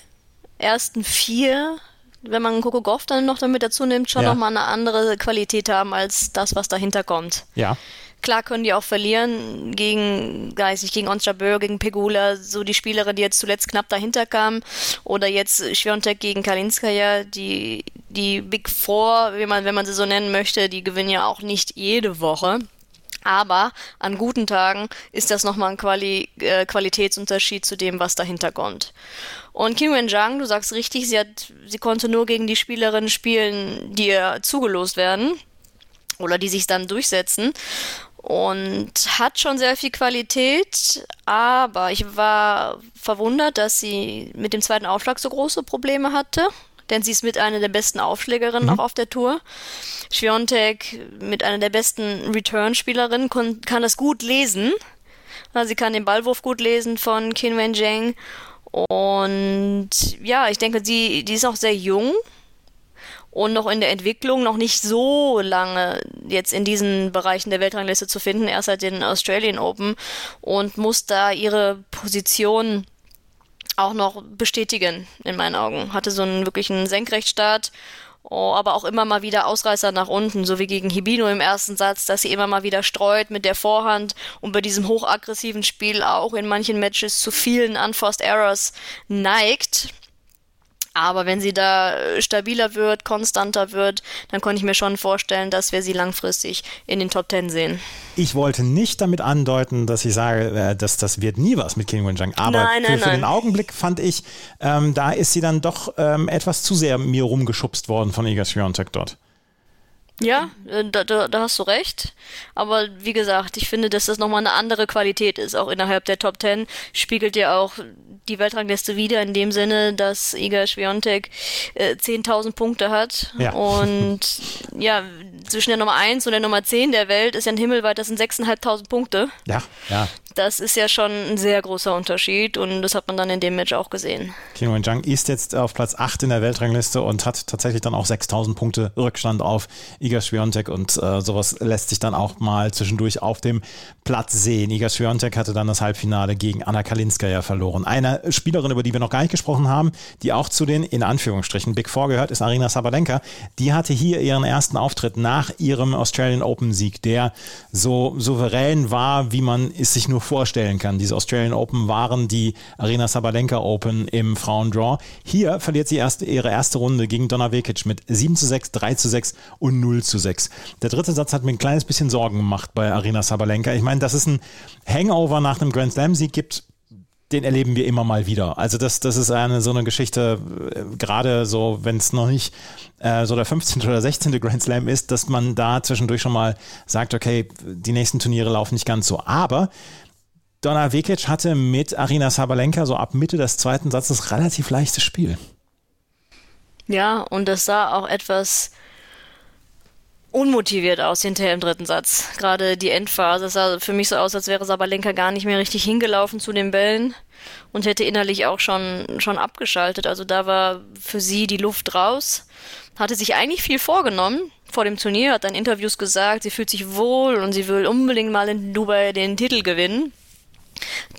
ersten vier, wenn man Coco Goff dann noch damit dazu nimmt, schon ja. nochmal eine andere Qualität haben als das, was dahinter kommt. Ja. Klar können die auch verlieren gegen, weiß ich, gegen Onstrabeur, gegen Pegula, so die Spielerin, die jetzt zuletzt knapp dahinter kam. Oder jetzt Schwiontek gegen Kalinskaya, die, die Big Four, wie man, wenn man sie so nennen möchte, die gewinnen ja auch nicht jede Woche. Aber an guten Tagen ist das nochmal ein Quali äh, Qualitätsunterschied zu dem, was dahinter kommt. Und Kim Wen-Jang, du sagst richtig, sie, hat, sie konnte nur gegen die Spielerinnen spielen, die ihr zugelost werden oder die sich dann durchsetzen und hat schon sehr viel Qualität, aber ich war verwundert, dass sie mit dem zweiten Aufschlag so große Probleme hatte, denn sie ist mit einer der besten Aufschlägerinnen mhm. auch auf der Tour. Schwiontek mit einer der besten Return-Spielerinnen kann das gut lesen. Sie kann den Ballwurf gut lesen von Qin Wen Zheng und ja, ich denke, sie, die ist auch sehr jung und noch in der Entwicklung noch nicht so lange jetzt in diesen Bereichen der Weltrangliste zu finden, erst seit den Australian Open und muss da ihre Position auch noch bestätigen, in meinen Augen. Hatte so einen wirklichen Senkrechtstart, oh, aber auch immer mal wieder Ausreißer nach unten, so wie gegen Hibino im ersten Satz, dass sie immer mal wieder streut mit der Vorhand und bei diesem hochaggressiven Spiel auch in manchen Matches zu vielen Unforced Errors neigt. Aber wenn sie da äh, stabiler wird, konstanter wird, dann konnte ich mir schon vorstellen, dass wir sie langfristig in den Top Ten sehen. Ich wollte nicht damit andeuten, dass ich sage, äh, dass das wird nie was mit Kim Wen-Jang. Aber nein, nein, für, für den Augenblick fand ich, ähm, da ist sie dann doch ähm, etwas zu sehr mir rumgeschubst worden von Iga Swiatek dort. Ja, äh, da, da, da, hast du recht. Aber wie gesagt, ich finde, dass das nochmal eine andere Qualität ist, auch innerhalb der Top Ten. Spiegelt ja auch die Weltrangliste wieder in dem Sinne, dass Iga Swiatek äh, 10.000 Punkte hat. Ja. Und <laughs> ja, zwischen der Nummer 1 und der Nummer 10 der Welt ist ja ein Himmelweit, das sind 6.500 Punkte. Ja, ja. Das ist ja schon ein sehr großer Unterschied und das hat man dann in dem Match auch gesehen. Kim Wen-Jang ist jetzt auf Platz 8 in der Weltrangliste und hat tatsächlich dann auch 6000 Punkte Rückstand auf Iga Swiatek und äh, sowas lässt sich dann auch mal zwischendurch auf dem Platz sehen. Iga Swiatek hatte dann das Halbfinale gegen Anna Kalinskaya verloren. Eine Spielerin, über die wir noch gar nicht gesprochen haben, die auch zu den in Anführungsstrichen Big Four gehört, ist Arina Sabalenka. Die hatte hier ihren ersten Auftritt nach ihrem Australian Open Sieg, der so souverän war, wie man es sich nur vorstellen kann. Diese Australian Open waren die Arena Sabalenka Open im Frauendraw. Hier verliert sie erst ihre erste Runde gegen Donna Vekic mit 7 zu 6, 3 zu 6 und 0 zu 6. Der dritte Satz hat mir ein kleines bisschen Sorgen gemacht bei Arena Sabalenka. Ich meine, dass es ein Hangover nach einem Grand Slam Sieg gibt, den erleben wir immer mal wieder. Also das, das ist eine so eine Geschichte, äh, gerade so, wenn es noch nicht äh, so der 15. oder 16. Grand Slam ist, dass man da zwischendurch schon mal sagt, okay, die nächsten Turniere laufen nicht ganz so. Aber Donna Vekic hatte mit Arina Sabalenka so ab Mitte des zweiten Satzes relativ leichtes Spiel. Ja, und das sah auch etwas unmotiviert aus hinterher im dritten Satz. Gerade die Endphase sah für mich so aus, als wäre Sabalenka gar nicht mehr richtig hingelaufen zu den Bällen und hätte innerlich auch schon, schon abgeschaltet. Also da war für sie die Luft raus. Hatte sich eigentlich viel vorgenommen vor dem Turnier, hat dann Interviews gesagt, sie fühlt sich wohl und sie will unbedingt mal in Dubai den Titel gewinnen.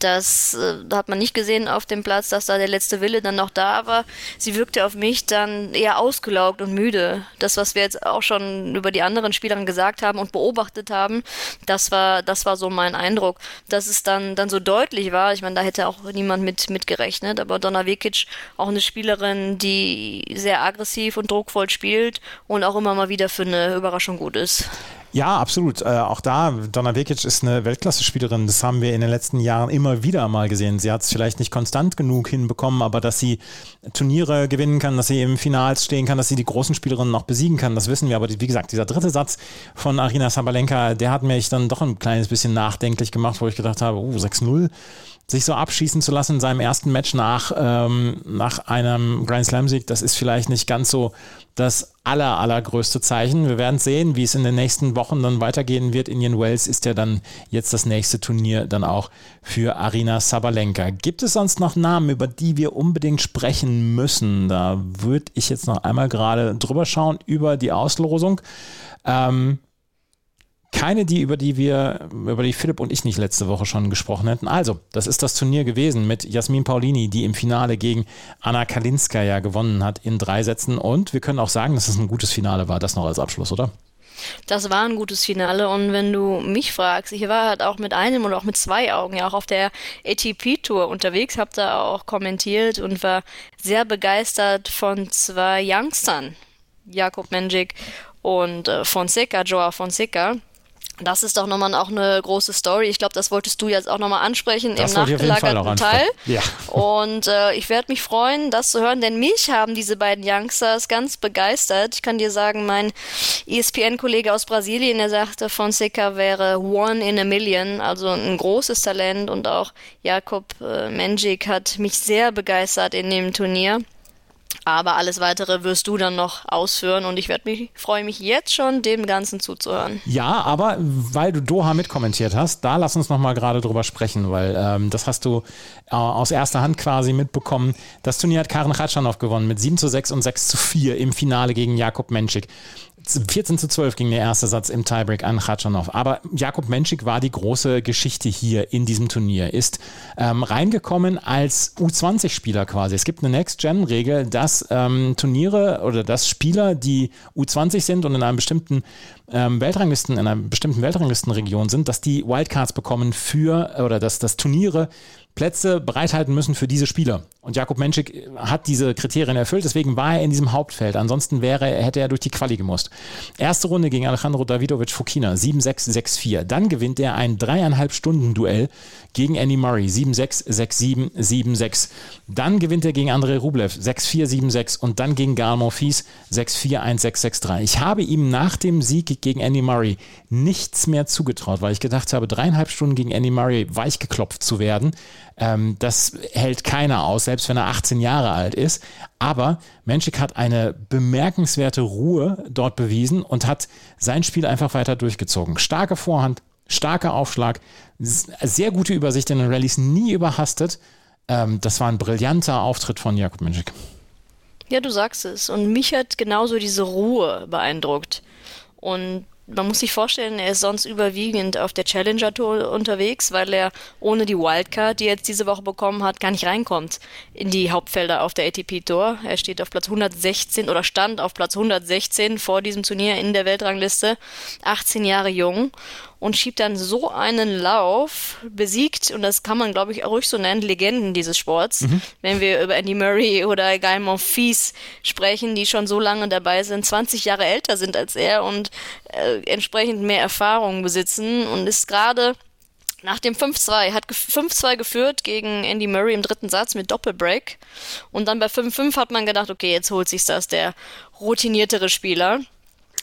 Das äh, hat man nicht gesehen auf dem Platz, dass da der letzte Wille dann noch da war. Sie wirkte auf mich dann eher ausgelaugt und müde. Das, was wir jetzt auch schon über die anderen Spielerinnen gesagt haben und beobachtet haben, das war, das war so mein Eindruck. Dass es dann, dann so deutlich war, ich meine, da hätte auch niemand mit, mit gerechnet, aber Donna Vekic auch eine Spielerin, die sehr aggressiv und druckvoll spielt und auch immer mal wieder für eine Überraschung gut ist. Ja, absolut. Äh, auch da, Donna Vekic ist eine Weltklasse-Spielerin. Das haben wir in den letzten Jahren immer wieder mal gesehen. Sie hat es vielleicht nicht konstant genug hinbekommen, aber dass sie Turniere gewinnen kann, dass sie im Finals stehen kann, dass sie die großen Spielerinnen noch besiegen kann, das wissen wir. Aber wie gesagt, dieser dritte Satz von Arina Sabalenka, der hat mich dann doch ein kleines bisschen nachdenklich gemacht, wo ich gedacht habe, oh, 6-0 sich so abschießen zu lassen in seinem ersten Match nach, ähm, nach einem Grand Slam-Sieg, das ist vielleicht nicht ganz so das aller, allergrößte Zeichen. Wir werden sehen, wie es in den nächsten Wochen dann weitergehen wird. Indian Wells ist ja dann jetzt das nächste Turnier dann auch für Arina Sabalenka. Gibt es sonst noch Namen, über die wir unbedingt sprechen müssen? Da würde ich jetzt noch einmal gerade drüber schauen über die Auslosung. Ähm, keine, die, über die wir, über die Philipp und ich nicht letzte Woche schon gesprochen hätten. Also, das ist das Turnier gewesen mit Jasmin Paulini, die im Finale gegen Anna Kalinska ja gewonnen hat in drei Sätzen. Und wir können auch sagen, dass es ein gutes Finale war. Das noch als Abschluss, oder? Das war ein gutes Finale und wenn du mich fragst, ich war halt auch mit einem oder auch mit zwei Augen ja auch auf der ATP-Tour unterwegs, habe da auch kommentiert und war sehr begeistert von zwei Youngstern, Jakob Menjik und äh, Fonseca, Joa Fonseca das ist doch nochmal auch eine große Story. Ich glaube, das wolltest du jetzt auch nochmal ansprechen das im nachgelagerten Teil. Ja. Und äh, ich werde mich freuen, das zu hören, denn mich haben diese beiden Youngsters ganz begeistert. Ich kann dir sagen, mein ESPN-Kollege aus Brasilien, der sagte, Fonseca wäre one in a million, also ein großes Talent. Und auch Jakob äh, Menjik hat mich sehr begeistert in dem Turnier. Aber alles weitere wirst du dann noch ausführen und ich werde mich, freue mich jetzt schon, dem Ganzen zuzuhören. Ja, aber weil du Doha mitkommentiert hast, da lass uns nochmal gerade drüber sprechen, weil ähm, das hast du äh, aus erster Hand quasi mitbekommen. Das Turnier hat Karen Khatschanov gewonnen mit 7 zu 6 und 6 zu 4 im Finale gegen Jakob Menschik. 14 zu 12 ging der erste Satz im Tiebreak an Khachanov. Aber Jakob Menschik war die große Geschichte hier in diesem Turnier. Ist ähm, reingekommen als U20-Spieler quasi. Es gibt eine Next-Gen-Regel, dass ähm, Turniere oder dass Spieler, die U20 sind und in einem bestimmten ähm, Weltranglisten, in einer bestimmten Weltranglistenregion sind, dass die Wildcards bekommen für oder dass das Turniere Plätze bereithalten müssen für diese Spieler. Und Jakob Menschik hat diese Kriterien erfüllt, deswegen war er in diesem Hauptfeld. Ansonsten wäre, hätte er durch die Quali gemusst. Erste Runde gegen Alejandro Davidovic Fokina, 7-6, 6-4. Dann gewinnt er ein dreieinhalb Stunden Duell gegen Andy Murray, 7-6, 6-7, 7-6. Dann gewinnt er gegen Andrei Rublev, 6-4, 7-6 und dann gegen Gael Monfils, 6-4, 1-6, 6-3. Ich habe ihm nach dem Sieg gegen Andy Murray nichts mehr zugetraut, weil ich gedacht habe, dreieinhalb Stunden gegen Andy Murray weichgeklopft zu werden. Ähm, das hält keiner aus, selbst wenn er 18 Jahre alt ist. Aber Menschik hat eine bemerkenswerte Ruhe dort bewiesen und hat sein Spiel einfach weiter durchgezogen. Starke Vorhand, starker Aufschlag, sehr gute Übersicht in den Rallyes, nie überhastet. Ähm, das war ein brillanter Auftritt von Jakob Menschik. Ja, du sagst es. Und mich hat genauso diese Ruhe beeindruckt. Und man muss sich vorstellen, er ist sonst überwiegend auf der Challenger Tour unterwegs, weil er ohne die Wildcard, die er jetzt diese Woche bekommen hat, gar nicht reinkommt in die Hauptfelder auf der ATP Tour. Er steht auf Platz 116 oder stand auf Platz 116 vor diesem Turnier in der Weltrangliste, 18 Jahre jung und schiebt dann so einen Lauf, besiegt, und das kann man, glaube ich, auch ruhig so nennen, Legenden dieses Sports, mhm. wenn wir über Andy Murray oder Guy Monfils sprechen, die schon so lange dabei sind, 20 Jahre älter sind als er und äh, entsprechend mehr Erfahrung besitzen und ist gerade nach dem 5-2, hat 5-2 geführt gegen Andy Murray im dritten Satz mit Doppelbreak. Und dann bei 5-5 hat man gedacht, okay, jetzt holt sich das der routiniertere Spieler.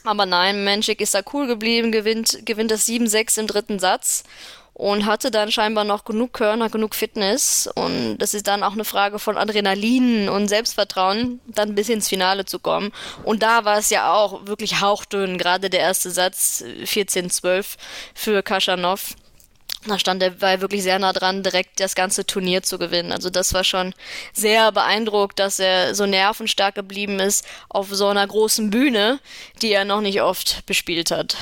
Aber nein, Menschik ist da cool geblieben, gewinnt, gewinnt das 7-6 im dritten Satz und hatte dann scheinbar noch genug Körner, genug Fitness. Und das ist dann auch eine Frage von Adrenalin und Selbstvertrauen, dann bis ins Finale zu kommen. Und da war es ja auch wirklich hauchdünn, gerade der erste Satz 14-12 für Kaschanov. Da stand er war wirklich sehr nah dran, direkt das ganze Turnier zu gewinnen. Also das war schon sehr beeindruckt, dass er so nervenstark geblieben ist auf so einer großen Bühne, die er noch nicht oft bespielt hat.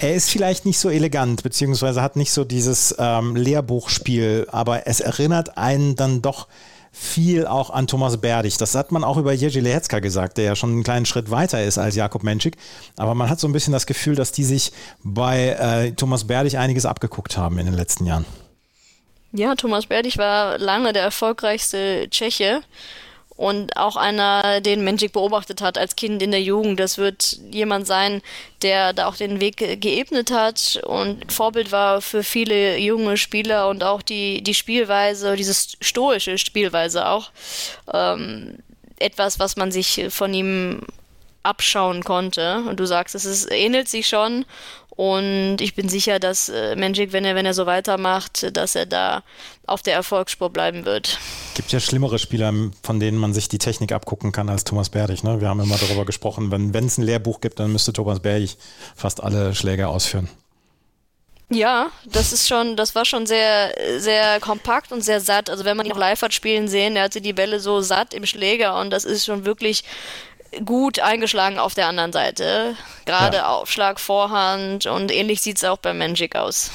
Er ist vielleicht nicht so elegant, beziehungsweise hat nicht so dieses ähm, Lehrbuchspiel, aber es erinnert einen dann doch viel auch an Thomas Berdig. Das hat man auch über Jerzy Lehecka gesagt, der ja schon einen kleinen Schritt weiter ist als Jakob Menschik. Aber man hat so ein bisschen das Gefühl, dass die sich bei äh, Thomas Berdig einiges abgeguckt haben in den letzten Jahren. Ja, Thomas Berdig war lange der erfolgreichste Tscheche und auch einer, den Magic beobachtet hat als Kind in der Jugend. Das wird jemand sein, der da auch den Weg geebnet hat und Vorbild war für viele junge Spieler und auch die, die Spielweise, diese stoische Spielweise auch. Ähm, etwas, was man sich von ihm abschauen konnte. Und du sagst, es ist, ähnelt sich schon und ich bin sicher, dass äh, Magic, wenn er, wenn er so weitermacht, dass er da auf der Erfolgsspur bleiben wird. Gibt ja schlimmere Spieler, von denen man sich die Technik abgucken kann als Thomas Berdig. Ne? Wir haben immer darüber gesprochen, wenn es ein Lehrbuch gibt, dann müsste Thomas Berdig fast alle Schläge ausführen. Ja, das ist schon, das war schon sehr, sehr kompakt und sehr satt. Also wenn man ihn noch live hat spielen sehen, er hatte die Bälle so satt im Schläger und das ist schon wirklich gut eingeschlagen auf der anderen Seite. Gerade ja. Aufschlag, Vorhand und ähnlich sieht es auch bei Magic aus.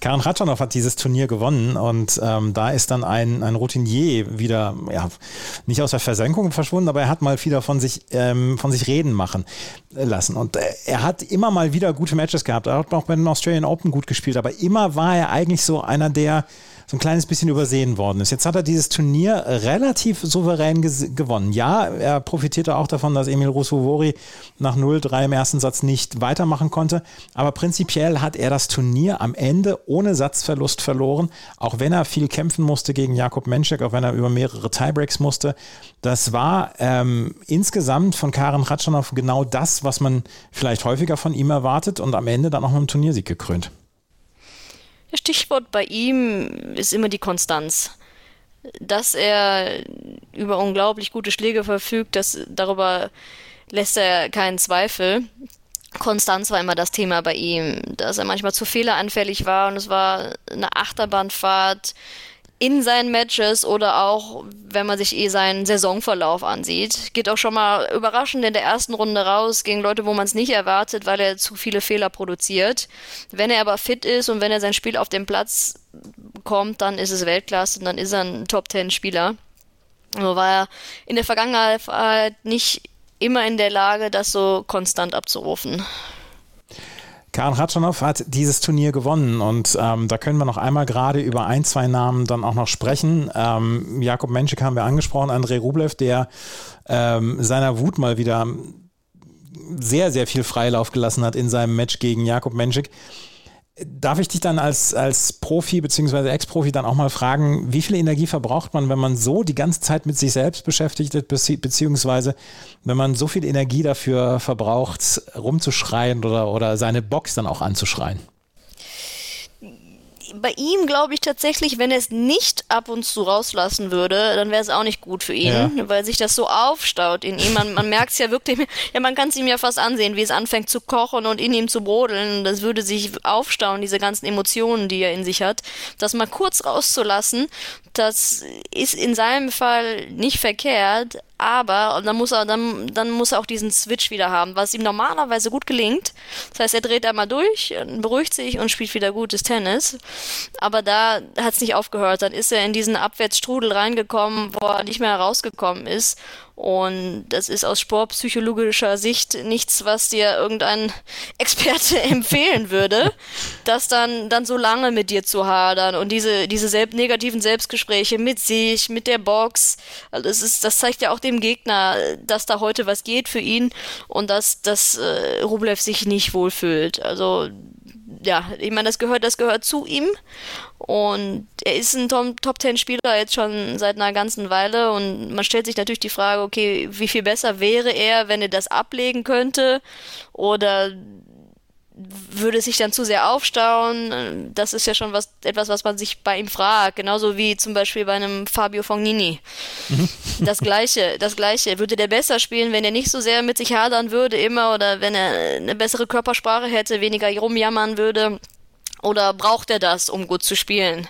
Karin Ratschanow hat dieses Turnier gewonnen und ähm, da ist dann ein, ein Routinier wieder, ja, nicht aus der Versenkung verschwunden, aber er hat mal wieder von sich, ähm, von sich reden machen lassen. Und äh, er hat immer mal wieder gute Matches gehabt. Er hat auch bei den Australian Open gut gespielt, aber immer war er eigentlich so einer, der so ein kleines bisschen übersehen worden ist. Jetzt hat er dieses Turnier relativ souverän gewonnen. Ja, er profitierte auch davon, dass Emil Rousseau-Vori nach 0-3 im ersten Satz nicht weitermachen konnte. Aber prinzipiell hat er das Turnier am Ende ohne Satzverlust verloren, auch wenn er viel kämpfen musste gegen Jakob Menschek, auch wenn er über mehrere Tiebreaks musste. Das war ähm, insgesamt von Karen Ratschanow genau das, was man vielleicht häufiger von ihm erwartet und am Ende dann auch mit einem Turniersieg gekrönt. Stichwort bei ihm ist immer die Konstanz. Dass er über unglaublich gute Schläge verfügt, das, darüber lässt er keinen Zweifel. Konstanz war immer das Thema bei ihm, dass er manchmal zu fehleranfällig war und es war eine Achterbahnfahrt in seinen Matches oder auch, wenn man sich eh seinen Saisonverlauf ansieht. Geht auch schon mal überraschend in der ersten Runde raus gegen Leute, wo man es nicht erwartet, weil er zu viele Fehler produziert. Wenn er aber fit ist und wenn er sein Spiel auf den Platz kommt, dann ist es Weltklasse und dann ist er ein Top-10-Spieler. Nur war er in der Vergangenheit nicht immer in der Lage, das so konstant abzurufen. Karin Ratschanow hat dieses Turnier gewonnen und ähm, da können wir noch einmal gerade über ein, zwei Namen dann auch noch sprechen. Ähm, Jakob Menschik haben wir angesprochen, Andrei Rublev, der ähm, seiner Wut mal wieder sehr, sehr viel Freilauf gelassen hat in seinem Match gegen Jakob Menschik. Darf ich dich dann als, als Profi bzw. Ex-Profi dann auch mal fragen, wie viel Energie verbraucht man, wenn man so die ganze Zeit mit sich selbst beschäftigt ist, beziehungsweise wenn man so viel Energie dafür verbraucht, rumzuschreien oder, oder seine Box dann auch anzuschreien? Bei ihm glaube ich tatsächlich, wenn er es nicht ab und zu rauslassen würde, dann wäre es auch nicht gut für ihn, ja. weil sich das so aufstaut in ihm. Man, man merkt es ja wirklich, ja, man kann es ihm ja fast ansehen, wie es anfängt zu kochen und in ihm zu brodeln. Das würde sich aufstauen, diese ganzen Emotionen, die er in sich hat. Das mal kurz rauszulassen, das ist in seinem Fall nicht verkehrt, aber und dann muss er dann, dann muss er auch diesen Switch wieder haben, was ihm normalerweise gut gelingt. Das heißt, er dreht einmal durch, beruhigt sich und spielt wieder gutes Tennis. Aber da hat es nicht aufgehört. Dann ist er in diesen Abwärtsstrudel reingekommen, wo er nicht mehr herausgekommen ist. Und das ist aus sportpsychologischer Sicht nichts, was dir irgendein <laughs> Experte <laughs> empfehlen würde, <laughs> das dann, dann so lange mit dir zu hadern und diese, diese selb negativen Selbstgespräche mit sich, mit der Box. Also das, ist, das zeigt ja auch dem Gegner, dass da heute was geht für ihn und dass, dass äh, Rublev sich nicht wohlfühlt. Also ja, ich meine, das gehört, das gehört zu ihm. Und er ist ein Top Ten Spieler jetzt schon seit einer ganzen Weile und man stellt sich natürlich die Frage, okay, wie viel besser wäre er, wenn er das ablegen könnte? Oder würde sich dann zu sehr aufstauen. Das ist ja schon was, etwas, was man sich bei ihm fragt. Genauso wie zum Beispiel bei einem Fabio Fognini. Mhm. Das Gleiche, das Gleiche. Würde der besser spielen, wenn er nicht so sehr mit sich hadern würde immer oder wenn er eine bessere Körpersprache hätte, weniger rumjammern würde? Oder braucht er das, um gut zu spielen?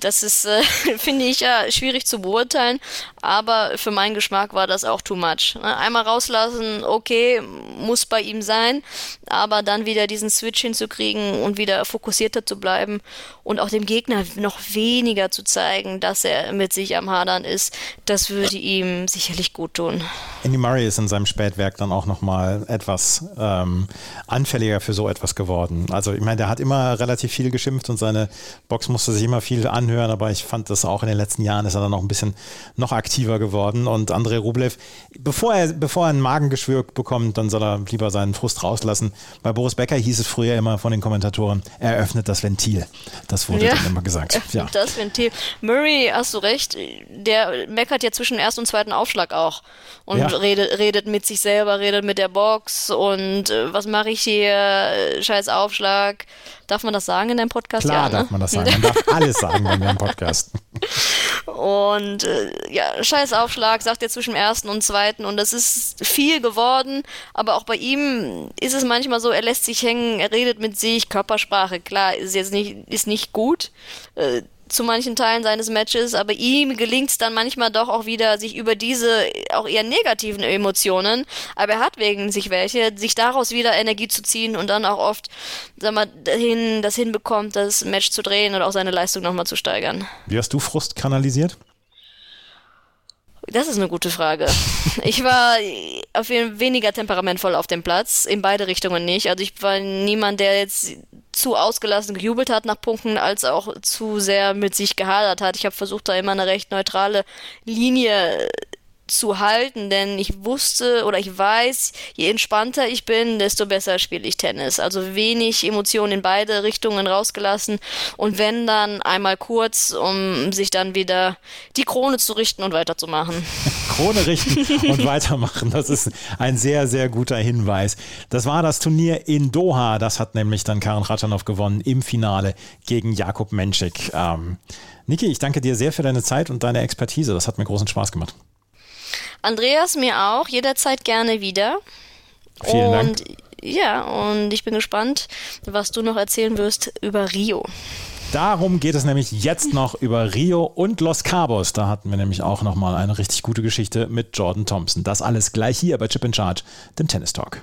Das ist, äh, <laughs> finde ich, ja schwierig zu beurteilen, aber für meinen Geschmack war das auch too much. Ne? Einmal rauslassen, okay, muss bei ihm sein, aber dann wieder diesen Switch hinzukriegen und wieder fokussierter zu bleiben und auch dem Gegner noch weniger zu zeigen, dass er mit sich am Hadern ist, das würde ihm sicherlich gut tun. Andy Murray ist in seinem Spätwerk dann auch nochmal etwas ähm, anfälliger für so etwas geworden. Also ich meine, der hat immer relativ viel geschimpft und seine Box musste sich immer viel anhören, aber ich fand das auch in den letzten Jahren ist er dann noch ein bisschen noch aktiver geworden. Und Andrei Rublev, bevor er, bevor er ein Magengeschwür bekommt, dann soll er lieber seinen Frust rauslassen. Bei Boris Becker hieß es früher immer von den Kommentatoren, er öffnet das Ventil. Das wurde ja, dann immer gesagt. Ja. Das Ventil. Murray, hast du recht, der meckert ja zwischen ersten und zweiten Aufschlag auch. Und ja. redet, redet mit sich selber, redet mit der Box und äh, was mache ich hier? Scheiß Aufschlag. Darf man das sagen in deinem Podcast? Klar ja, ne? darf man das sagen. Man darf <laughs> alles sagen wir im Podcast. Und äh, ja, scheiß Aufschlag, sagt er zwischen dem ersten und zweiten. Und das ist viel geworden. Aber auch bei ihm ist es manchmal so, er lässt sich hängen, er redet mit sich, Körpersprache, klar, ist jetzt nicht, ist nicht gut. Äh, zu manchen Teilen seines Matches, aber ihm gelingt es dann manchmal doch auch wieder, sich über diese auch eher negativen Emotionen, aber er hat wegen sich welche, sich daraus wieder Energie zu ziehen und dann auch oft, sag mal, dahin, das hinbekommt, das Match zu drehen und auch seine Leistung nochmal zu steigern. Wie hast du Frust kanalisiert? Das ist eine gute Frage. <laughs> Ich war auf jeden Fall weniger temperamentvoll auf dem Platz, in beide Richtungen nicht. Also ich war niemand, der jetzt zu ausgelassen gejubelt hat nach Punkten, als auch zu sehr mit sich gehadert hat. Ich habe versucht, da immer eine recht neutrale Linie zu halten, denn ich wusste oder ich weiß, je entspannter ich bin, desto besser spiele ich Tennis. Also wenig Emotionen in beide Richtungen rausgelassen und wenn dann einmal kurz, um sich dann wieder die Krone zu richten und weiterzumachen. <laughs> Krone richten und weitermachen, das ist ein sehr, sehr guter Hinweis. Das war das Turnier in Doha, das hat nämlich dann Karen Ratschanow gewonnen im Finale gegen Jakob Menschik. Ähm, Niki, ich danke dir sehr für deine Zeit und deine Expertise. Das hat mir großen Spaß gemacht. Andreas, mir auch, jederzeit gerne wieder. Vielen und Dank. ja, und ich bin gespannt, was du noch erzählen wirst über Rio. Darum geht es nämlich jetzt noch über Rio und Los Cabos. Da hatten wir nämlich auch nochmal eine richtig gute Geschichte mit Jordan Thompson. Das alles gleich hier bei Chip in Charge, dem Tennis Talk.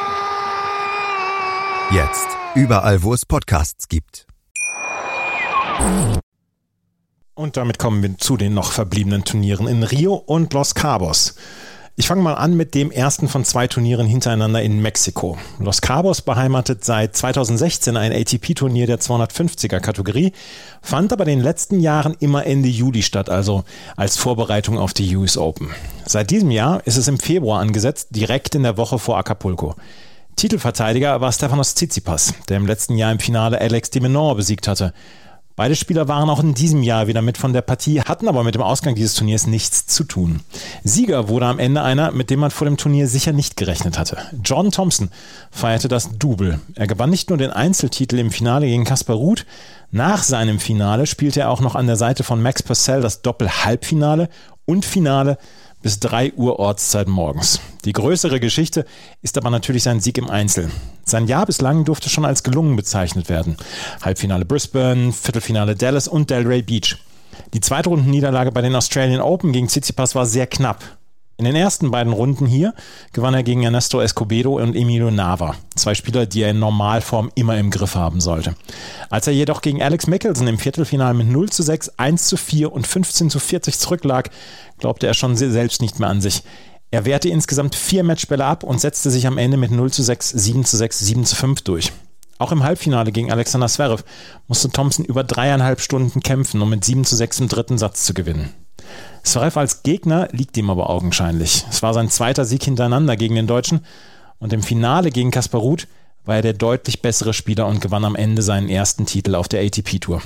Jetzt. Überall, wo es Podcasts gibt. Und damit kommen wir zu den noch verbliebenen Turnieren in Rio und Los Cabos. Ich fange mal an mit dem ersten von zwei Turnieren hintereinander in Mexiko. Los Cabos beheimatet seit 2016 ein ATP-Turnier der 250er Kategorie, fand aber in den letzten Jahren immer Ende Juli statt, also als Vorbereitung auf die US Open. Seit diesem Jahr ist es im Februar angesetzt, direkt in der Woche vor Acapulco. Titelverteidiger war Stefanos Tsitsipas, der im letzten Jahr im Finale Alex de Menor besiegt hatte. Beide Spieler waren auch in diesem Jahr wieder mit von der Partie, hatten aber mit dem Ausgang dieses Turniers nichts zu tun. Sieger wurde am Ende einer, mit dem man vor dem Turnier sicher nicht gerechnet hatte. John Thompson feierte das Double. Er gewann nicht nur den Einzeltitel im Finale gegen Kaspar Ruth, nach seinem Finale spielte er auch noch an der Seite von Max Purcell das Doppel-Halbfinale und Finale bis 3 Uhr Ortszeit morgens. Die größere Geschichte ist aber natürlich sein Sieg im Einzel. Sein Jahr bislang durfte schon als gelungen bezeichnet werden. Halbfinale Brisbane, Viertelfinale Dallas und Delray Beach. Die Zweitrundenniederlage bei den Australian Open gegen Tsitsipas war sehr knapp. In den ersten beiden Runden hier gewann er gegen Ernesto Escobedo und Emilio Nava, zwei Spieler, die er in Normalform immer im Griff haben sollte. Als er jedoch gegen Alex Mickelson im Viertelfinale mit 0 zu 6, 1 zu 4 und 15 zu 40 zurücklag, glaubte er schon selbst nicht mehr an sich. Er wehrte insgesamt vier Matchbälle ab und setzte sich am Ende mit 0 zu 6, 7 zu 6, 7 zu 5 durch. Auch im Halbfinale gegen Alexander Zverev musste Thompson über dreieinhalb Stunden kämpfen, um mit 7 zu 6 im dritten Satz zu gewinnen. Zverev als Gegner liegt ihm aber augenscheinlich. Es war sein zweiter Sieg hintereinander gegen den Deutschen und im Finale gegen Kaspar Ruth war er der deutlich bessere Spieler und gewann am Ende seinen ersten Titel auf der ATP-Tour.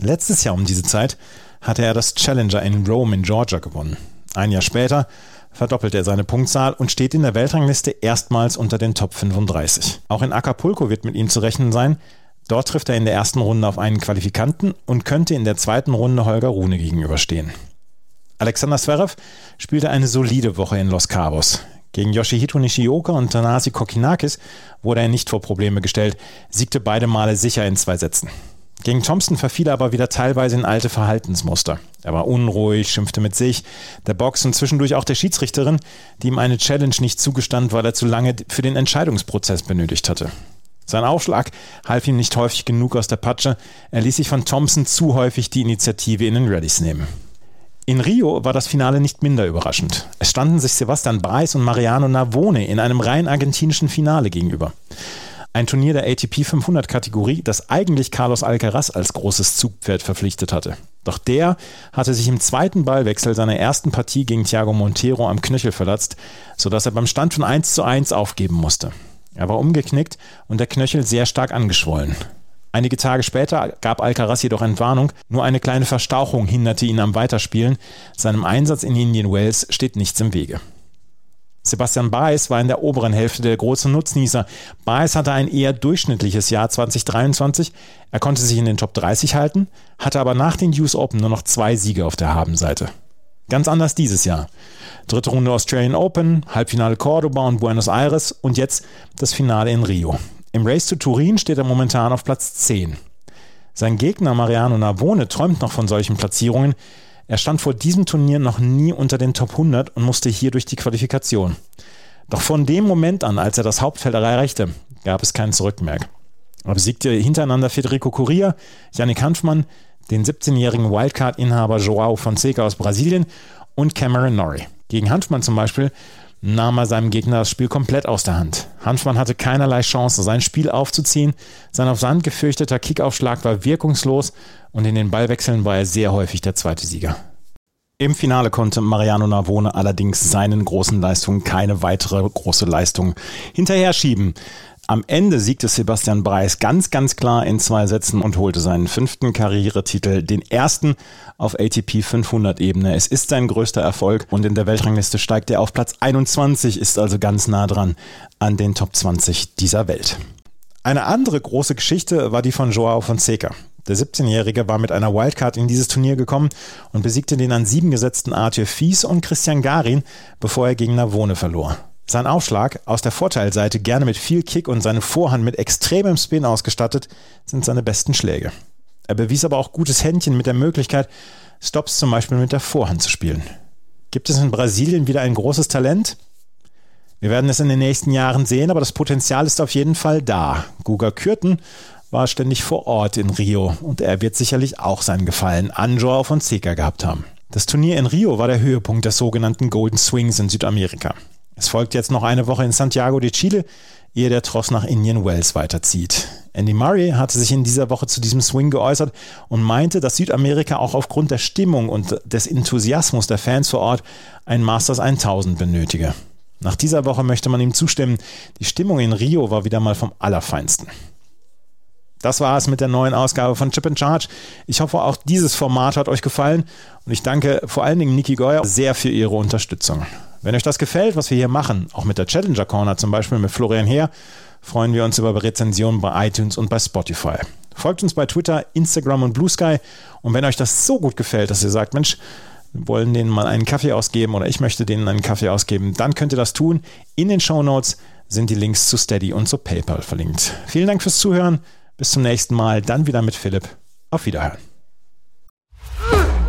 Letztes Jahr um diese Zeit hatte er das Challenger in Rome in Georgia gewonnen. Ein Jahr später verdoppelte er seine Punktzahl und steht in der Weltrangliste erstmals unter den Top 35. Auch in Acapulco wird mit ihm zu rechnen sein. Dort trifft er in der ersten Runde auf einen Qualifikanten und könnte in der zweiten Runde Holger Rune gegenüberstehen. Alexander Zverev spielte eine solide Woche in Los Cabos. Gegen Yoshihito Nishioka und Tanasi Kokinakis wurde er nicht vor Probleme gestellt, siegte beide Male sicher in zwei Sätzen. Gegen Thompson verfiel er aber wieder teilweise in alte Verhaltensmuster. Er war unruhig, schimpfte mit sich, der Box und zwischendurch auch der Schiedsrichterin, die ihm eine Challenge nicht zugestand, weil er zu lange für den Entscheidungsprozess benötigt hatte. Sein Aufschlag half ihm nicht häufig genug aus der Patsche, er ließ sich von Thompson zu häufig die Initiative in den Readies nehmen. In Rio war das Finale nicht minder überraschend. Es standen sich Sebastian Breis und Mariano Navone in einem rein argentinischen Finale gegenüber. Ein Turnier der ATP 500 Kategorie, das eigentlich Carlos Alcaraz als großes Zugpferd verpflichtet hatte. Doch der hatte sich im zweiten Ballwechsel seiner ersten Partie gegen Thiago Montero am Knöchel verletzt, sodass er beim Stand von 1 zu 1 aufgeben musste. Er war umgeknickt und der Knöchel sehr stark angeschwollen. Einige Tage später gab Alcaraz jedoch Entwarnung. Nur eine kleine Verstauchung hinderte ihn am Weiterspielen. Seinem Einsatz in Indian Wells steht nichts im Wege. Sebastian Baez war in der oberen Hälfte der großen Nutznießer. Baez hatte ein eher durchschnittliches Jahr 2023. Er konnte sich in den Top 30 halten, hatte aber nach den US Open nur noch zwei Siege auf der Habenseite. Ganz anders dieses Jahr. Dritte Runde Australian Open, Halbfinale Cordoba und Buenos Aires und jetzt das Finale in Rio. Im Race to Turin steht er momentan auf Platz 10. Sein Gegner Mariano Navone träumt noch von solchen Platzierungen. Er stand vor diesem Turnier noch nie unter den Top 100 und musste hier durch die Qualifikation. Doch von dem Moment an, als er das Hauptfeld erreichte, gab es keinen Zurück mehr. Er besiegte hintereinander Federico Correa, Yannick Hanfmann, den 17-jährigen Wildcard-Inhaber Joao Fonseca aus Brasilien und Cameron Norrie. Gegen Hanfmann zum Beispiel nahm er seinem Gegner das Spiel komplett aus der Hand. Hanfmann hatte keinerlei Chance, sein Spiel aufzuziehen. Sein auf Sand gefürchteter Kickaufschlag war wirkungslos und in den Ballwechseln war er sehr häufig der zweite Sieger. Im Finale konnte Mariano Navone allerdings seinen großen Leistungen keine weitere große Leistung hinterher schieben. Am Ende siegte Sebastian Breis ganz, ganz klar in zwei Sätzen und holte seinen fünften Karrieretitel, den ersten auf ATP 500 Ebene. Es ist sein größter Erfolg und in der Weltrangliste steigt er auf Platz 21, ist also ganz nah dran an den Top 20 dieser Welt. Eine andere große Geschichte war die von Joao Fonseca. Der 17-Jährige war mit einer Wildcard in dieses Turnier gekommen und besiegte den an sieben gesetzten Arthur Fies und Christian Garin, bevor er gegen Navone verlor. Sein Aufschlag, aus der Vorteilseite gerne mit viel Kick und seine Vorhand mit extremem Spin ausgestattet, sind seine besten Schläge. Er bewies aber auch gutes Händchen mit der Möglichkeit, Stops zum Beispiel mit der Vorhand zu spielen. Gibt es in Brasilien wieder ein großes Talent? Wir werden es in den nächsten Jahren sehen, aber das Potenzial ist auf jeden Fall da. Guga Kürten war ständig vor Ort in Rio und er wird sicherlich auch seinen Gefallen an Joao Fonseca gehabt haben. Das Turnier in Rio war der Höhepunkt des sogenannten Golden Swings in Südamerika. Es folgt jetzt noch eine Woche in Santiago de Chile, ehe der Tross nach Indian Wells weiterzieht. Andy Murray hatte sich in dieser Woche zu diesem Swing geäußert und meinte, dass Südamerika auch aufgrund der Stimmung und des Enthusiasmus der Fans vor Ort ein Masters 1000 benötige. Nach dieser Woche möchte man ihm zustimmen, die Stimmung in Rio war wieder mal vom Allerfeinsten. Das war es mit der neuen Ausgabe von Chip and Charge. Ich hoffe, auch dieses Format hat euch gefallen und ich danke vor allen Dingen Niki Geuer sehr für ihre Unterstützung. Wenn euch das gefällt, was wir hier machen, auch mit der Challenger Corner zum Beispiel mit Florian Heer, freuen wir uns über Rezensionen bei iTunes und bei Spotify. Folgt uns bei Twitter, Instagram und Blue Sky. Und wenn euch das so gut gefällt, dass ihr sagt, Mensch, wollen denen mal einen Kaffee ausgeben oder ich möchte denen einen Kaffee ausgeben, dann könnt ihr das tun. In den Show Notes sind die Links zu Steady und zu PayPal verlinkt. Vielen Dank fürs Zuhören. Bis zum nächsten Mal. Dann wieder mit Philipp. Auf Wiederhören.